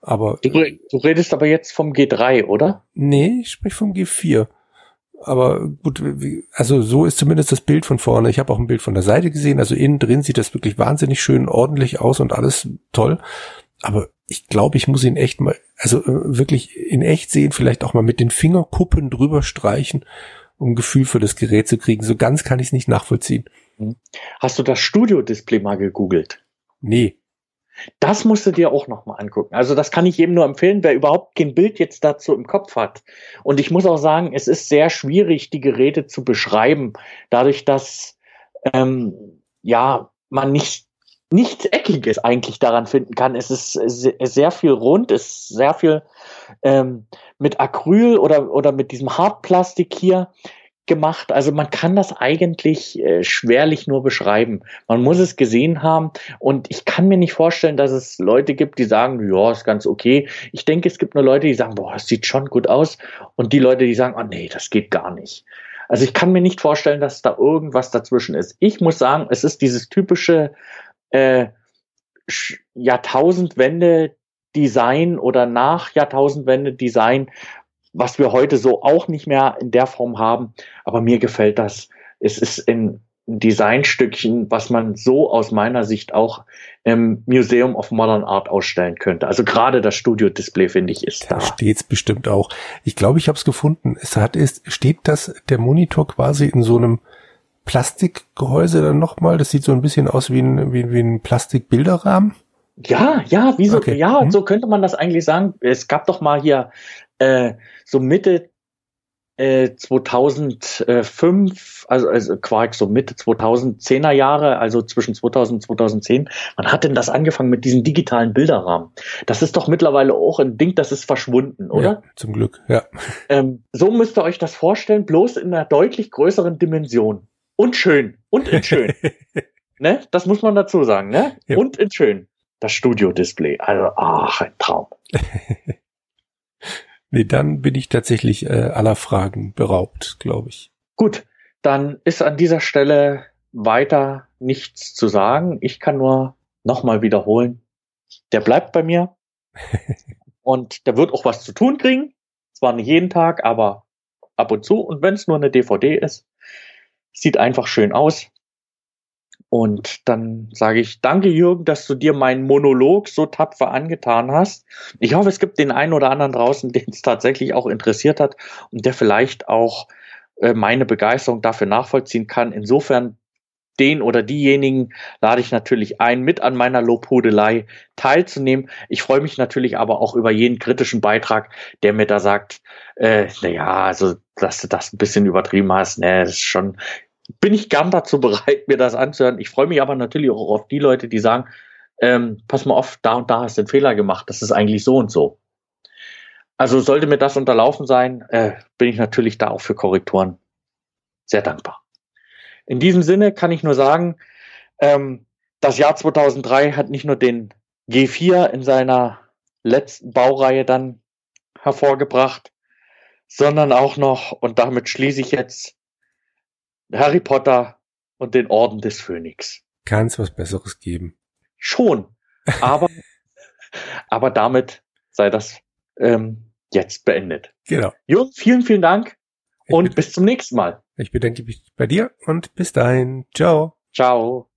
Aber. Du, du redest aber jetzt vom G3, oder? Nee, ich spreche vom G4. Aber gut, also so ist zumindest das Bild von vorne. Ich habe auch ein Bild von der Seite gesehen. Also innen drin sieht das wirklich wahnsinnig schön ordentlich aus und alles toll. Aber ich glaube, ich muss ihn echt mal, also äh, wirklich in echt sehen, vielleicht auch mal mit den Fingerkuppen drüber streichen, um ein Gefühl für das Gerät zu kriegen. So ganz kann ich es nicht nachvollziehen. Hm. Hast du das Studio-Display mal gegoogelt? Nee. Das musst du dir auch nochmal angucken. Also das kann ich jedem nur empfehlen, wer überhaupt kein Bild jetzt dazu im Kopf hat. Und ich muss auch sagen, es ist sehr schwierig, die Geräte zu beschreiben, dadurch, dass ähm, ja man nicht nichts Eckiges eigentlich daran finden kann. Es ist sehr viel rund, es ist sehr viel ähm, mit Acryl oder, oder mit diesem Hartplastik hier gemacht. Also man kann das eigentlich äh, schwerlich nur beschreiben. Man muss es gesehen haben und ich kann mir nicht vorstellen, dass es Leute gibt, die sagen, ja, ist ganz okay. Ich denke, es gibt nur Leute, die sagen, boah, es sieht schon gut aus und die Leute, die sagen, oh nee, das geht gar nicht. Also ich kann mir nicht vorstellen, dass da irgendwas dazwischen ist. Ich muss sagen, es ist dieses typische äh, Jahrtausendwende Design oder nach Jahrtausendwende Design, was wir heute so auch nicht mehr in der Form haben. Aber mir gefällt das. Es ist ein Designstückchen, was man so aus meiner Sicht auch im Museum of Modern Art ausstellen könnte. Also gerade das Studio-Display, finde ich, ist da. Da steht's bestimmt auch. Ich glaube, ich habe es gefunden. Es hat ist, steht das, der Monitor quasi in so einem Plastikgehäuse dann nochmal. Das sieht so ein bisschen aus wie ein, wie, wie ein Plastikbilderrahmen. Ja, ja, wieso? Okay. Ja, hm. so könnte man das eigentlich sagen. Es gab doch mal hier äh, so Mitte äh, 2005, also, also Quark so Mitte 2010er Jahre, also zwischen 2000 und 2010. Wann hat denn das angefangen mit diesen digitalen Bilderrahmen? Das ist doch mittlerweile auch ein Ding, das ist verschwunden, oder? Ja, zum Glück, ja. Ähm, so müsst ihr euch das vorstellen, bloß in einer deutlich größeren Dimension. Und schön. Und in schön. ne? Das muss man dazu sagen, ne? Ja. Und in schön. Das Studio-Display. Also, ach, ein Traum. Nee, dann bin ich tatsächlich äh, aller Fragen beraubt, glaube ich. Gut, dann ist an dieser Stelle weiter nichts zu sagen. Ich kann nur nochmal wiederholen. Der bleibt bei mir. und der wird auch was zu tun kriegen. Zwar nicht jeden Tag, aber ab und zu. Und wenn es nur eine DVD ist, sieht einfach schön aus. Und dann sage ich, danke Jürgen, dass du dir meinen Monolog so tapfer angetan hast. Ich hoffe, es gibt den einen oder anderen draußen, den es tatsächlich auch interessiert hat und der vielleicht auch äh, meine Begeisterung dafür nachvollziehen kann. Insofern den oder diejenigen lade ich natürlich ein, mit an meiner Lobhudelei teilzunehmen. Ich freue mich natürlich aber auch über jeden kritischen Beitrag, der mir da sagt, äh, naja, also dass du das ein bisschen übertrieben hast, ne, das ist schon bin ich gern dazu bereit, mir das anzuhören. Ich freue mich aber natürlich auch auf die Leute, die sagen, ähm, pass mal auf, da und da hast du einen Fehler gemacht, das ist eigentlich so und so. Also sollte mir das unterlaufen sein, äh, bin ich natürlich da auch für Korrekturen sehr dankbar. In diesem Sinne kann ich nur sagen, ähm, das Jahr 2003 hat nicht nur den G4 in seiner letzten Baureihe dann hervorgebracht, sondern auch noch, und damit schließe ich jetzt Harry Potter und den Orden des Phönix. Kann es was Besseres geben? Schon. Aber, aber damit sei das ähm, jetzt beendet. Genau. Jürgen, vielen, vielen Dank und bis zum nächsten Mal. Ich bedanke mich bei dir und bis dahin. Ciao. Ciao.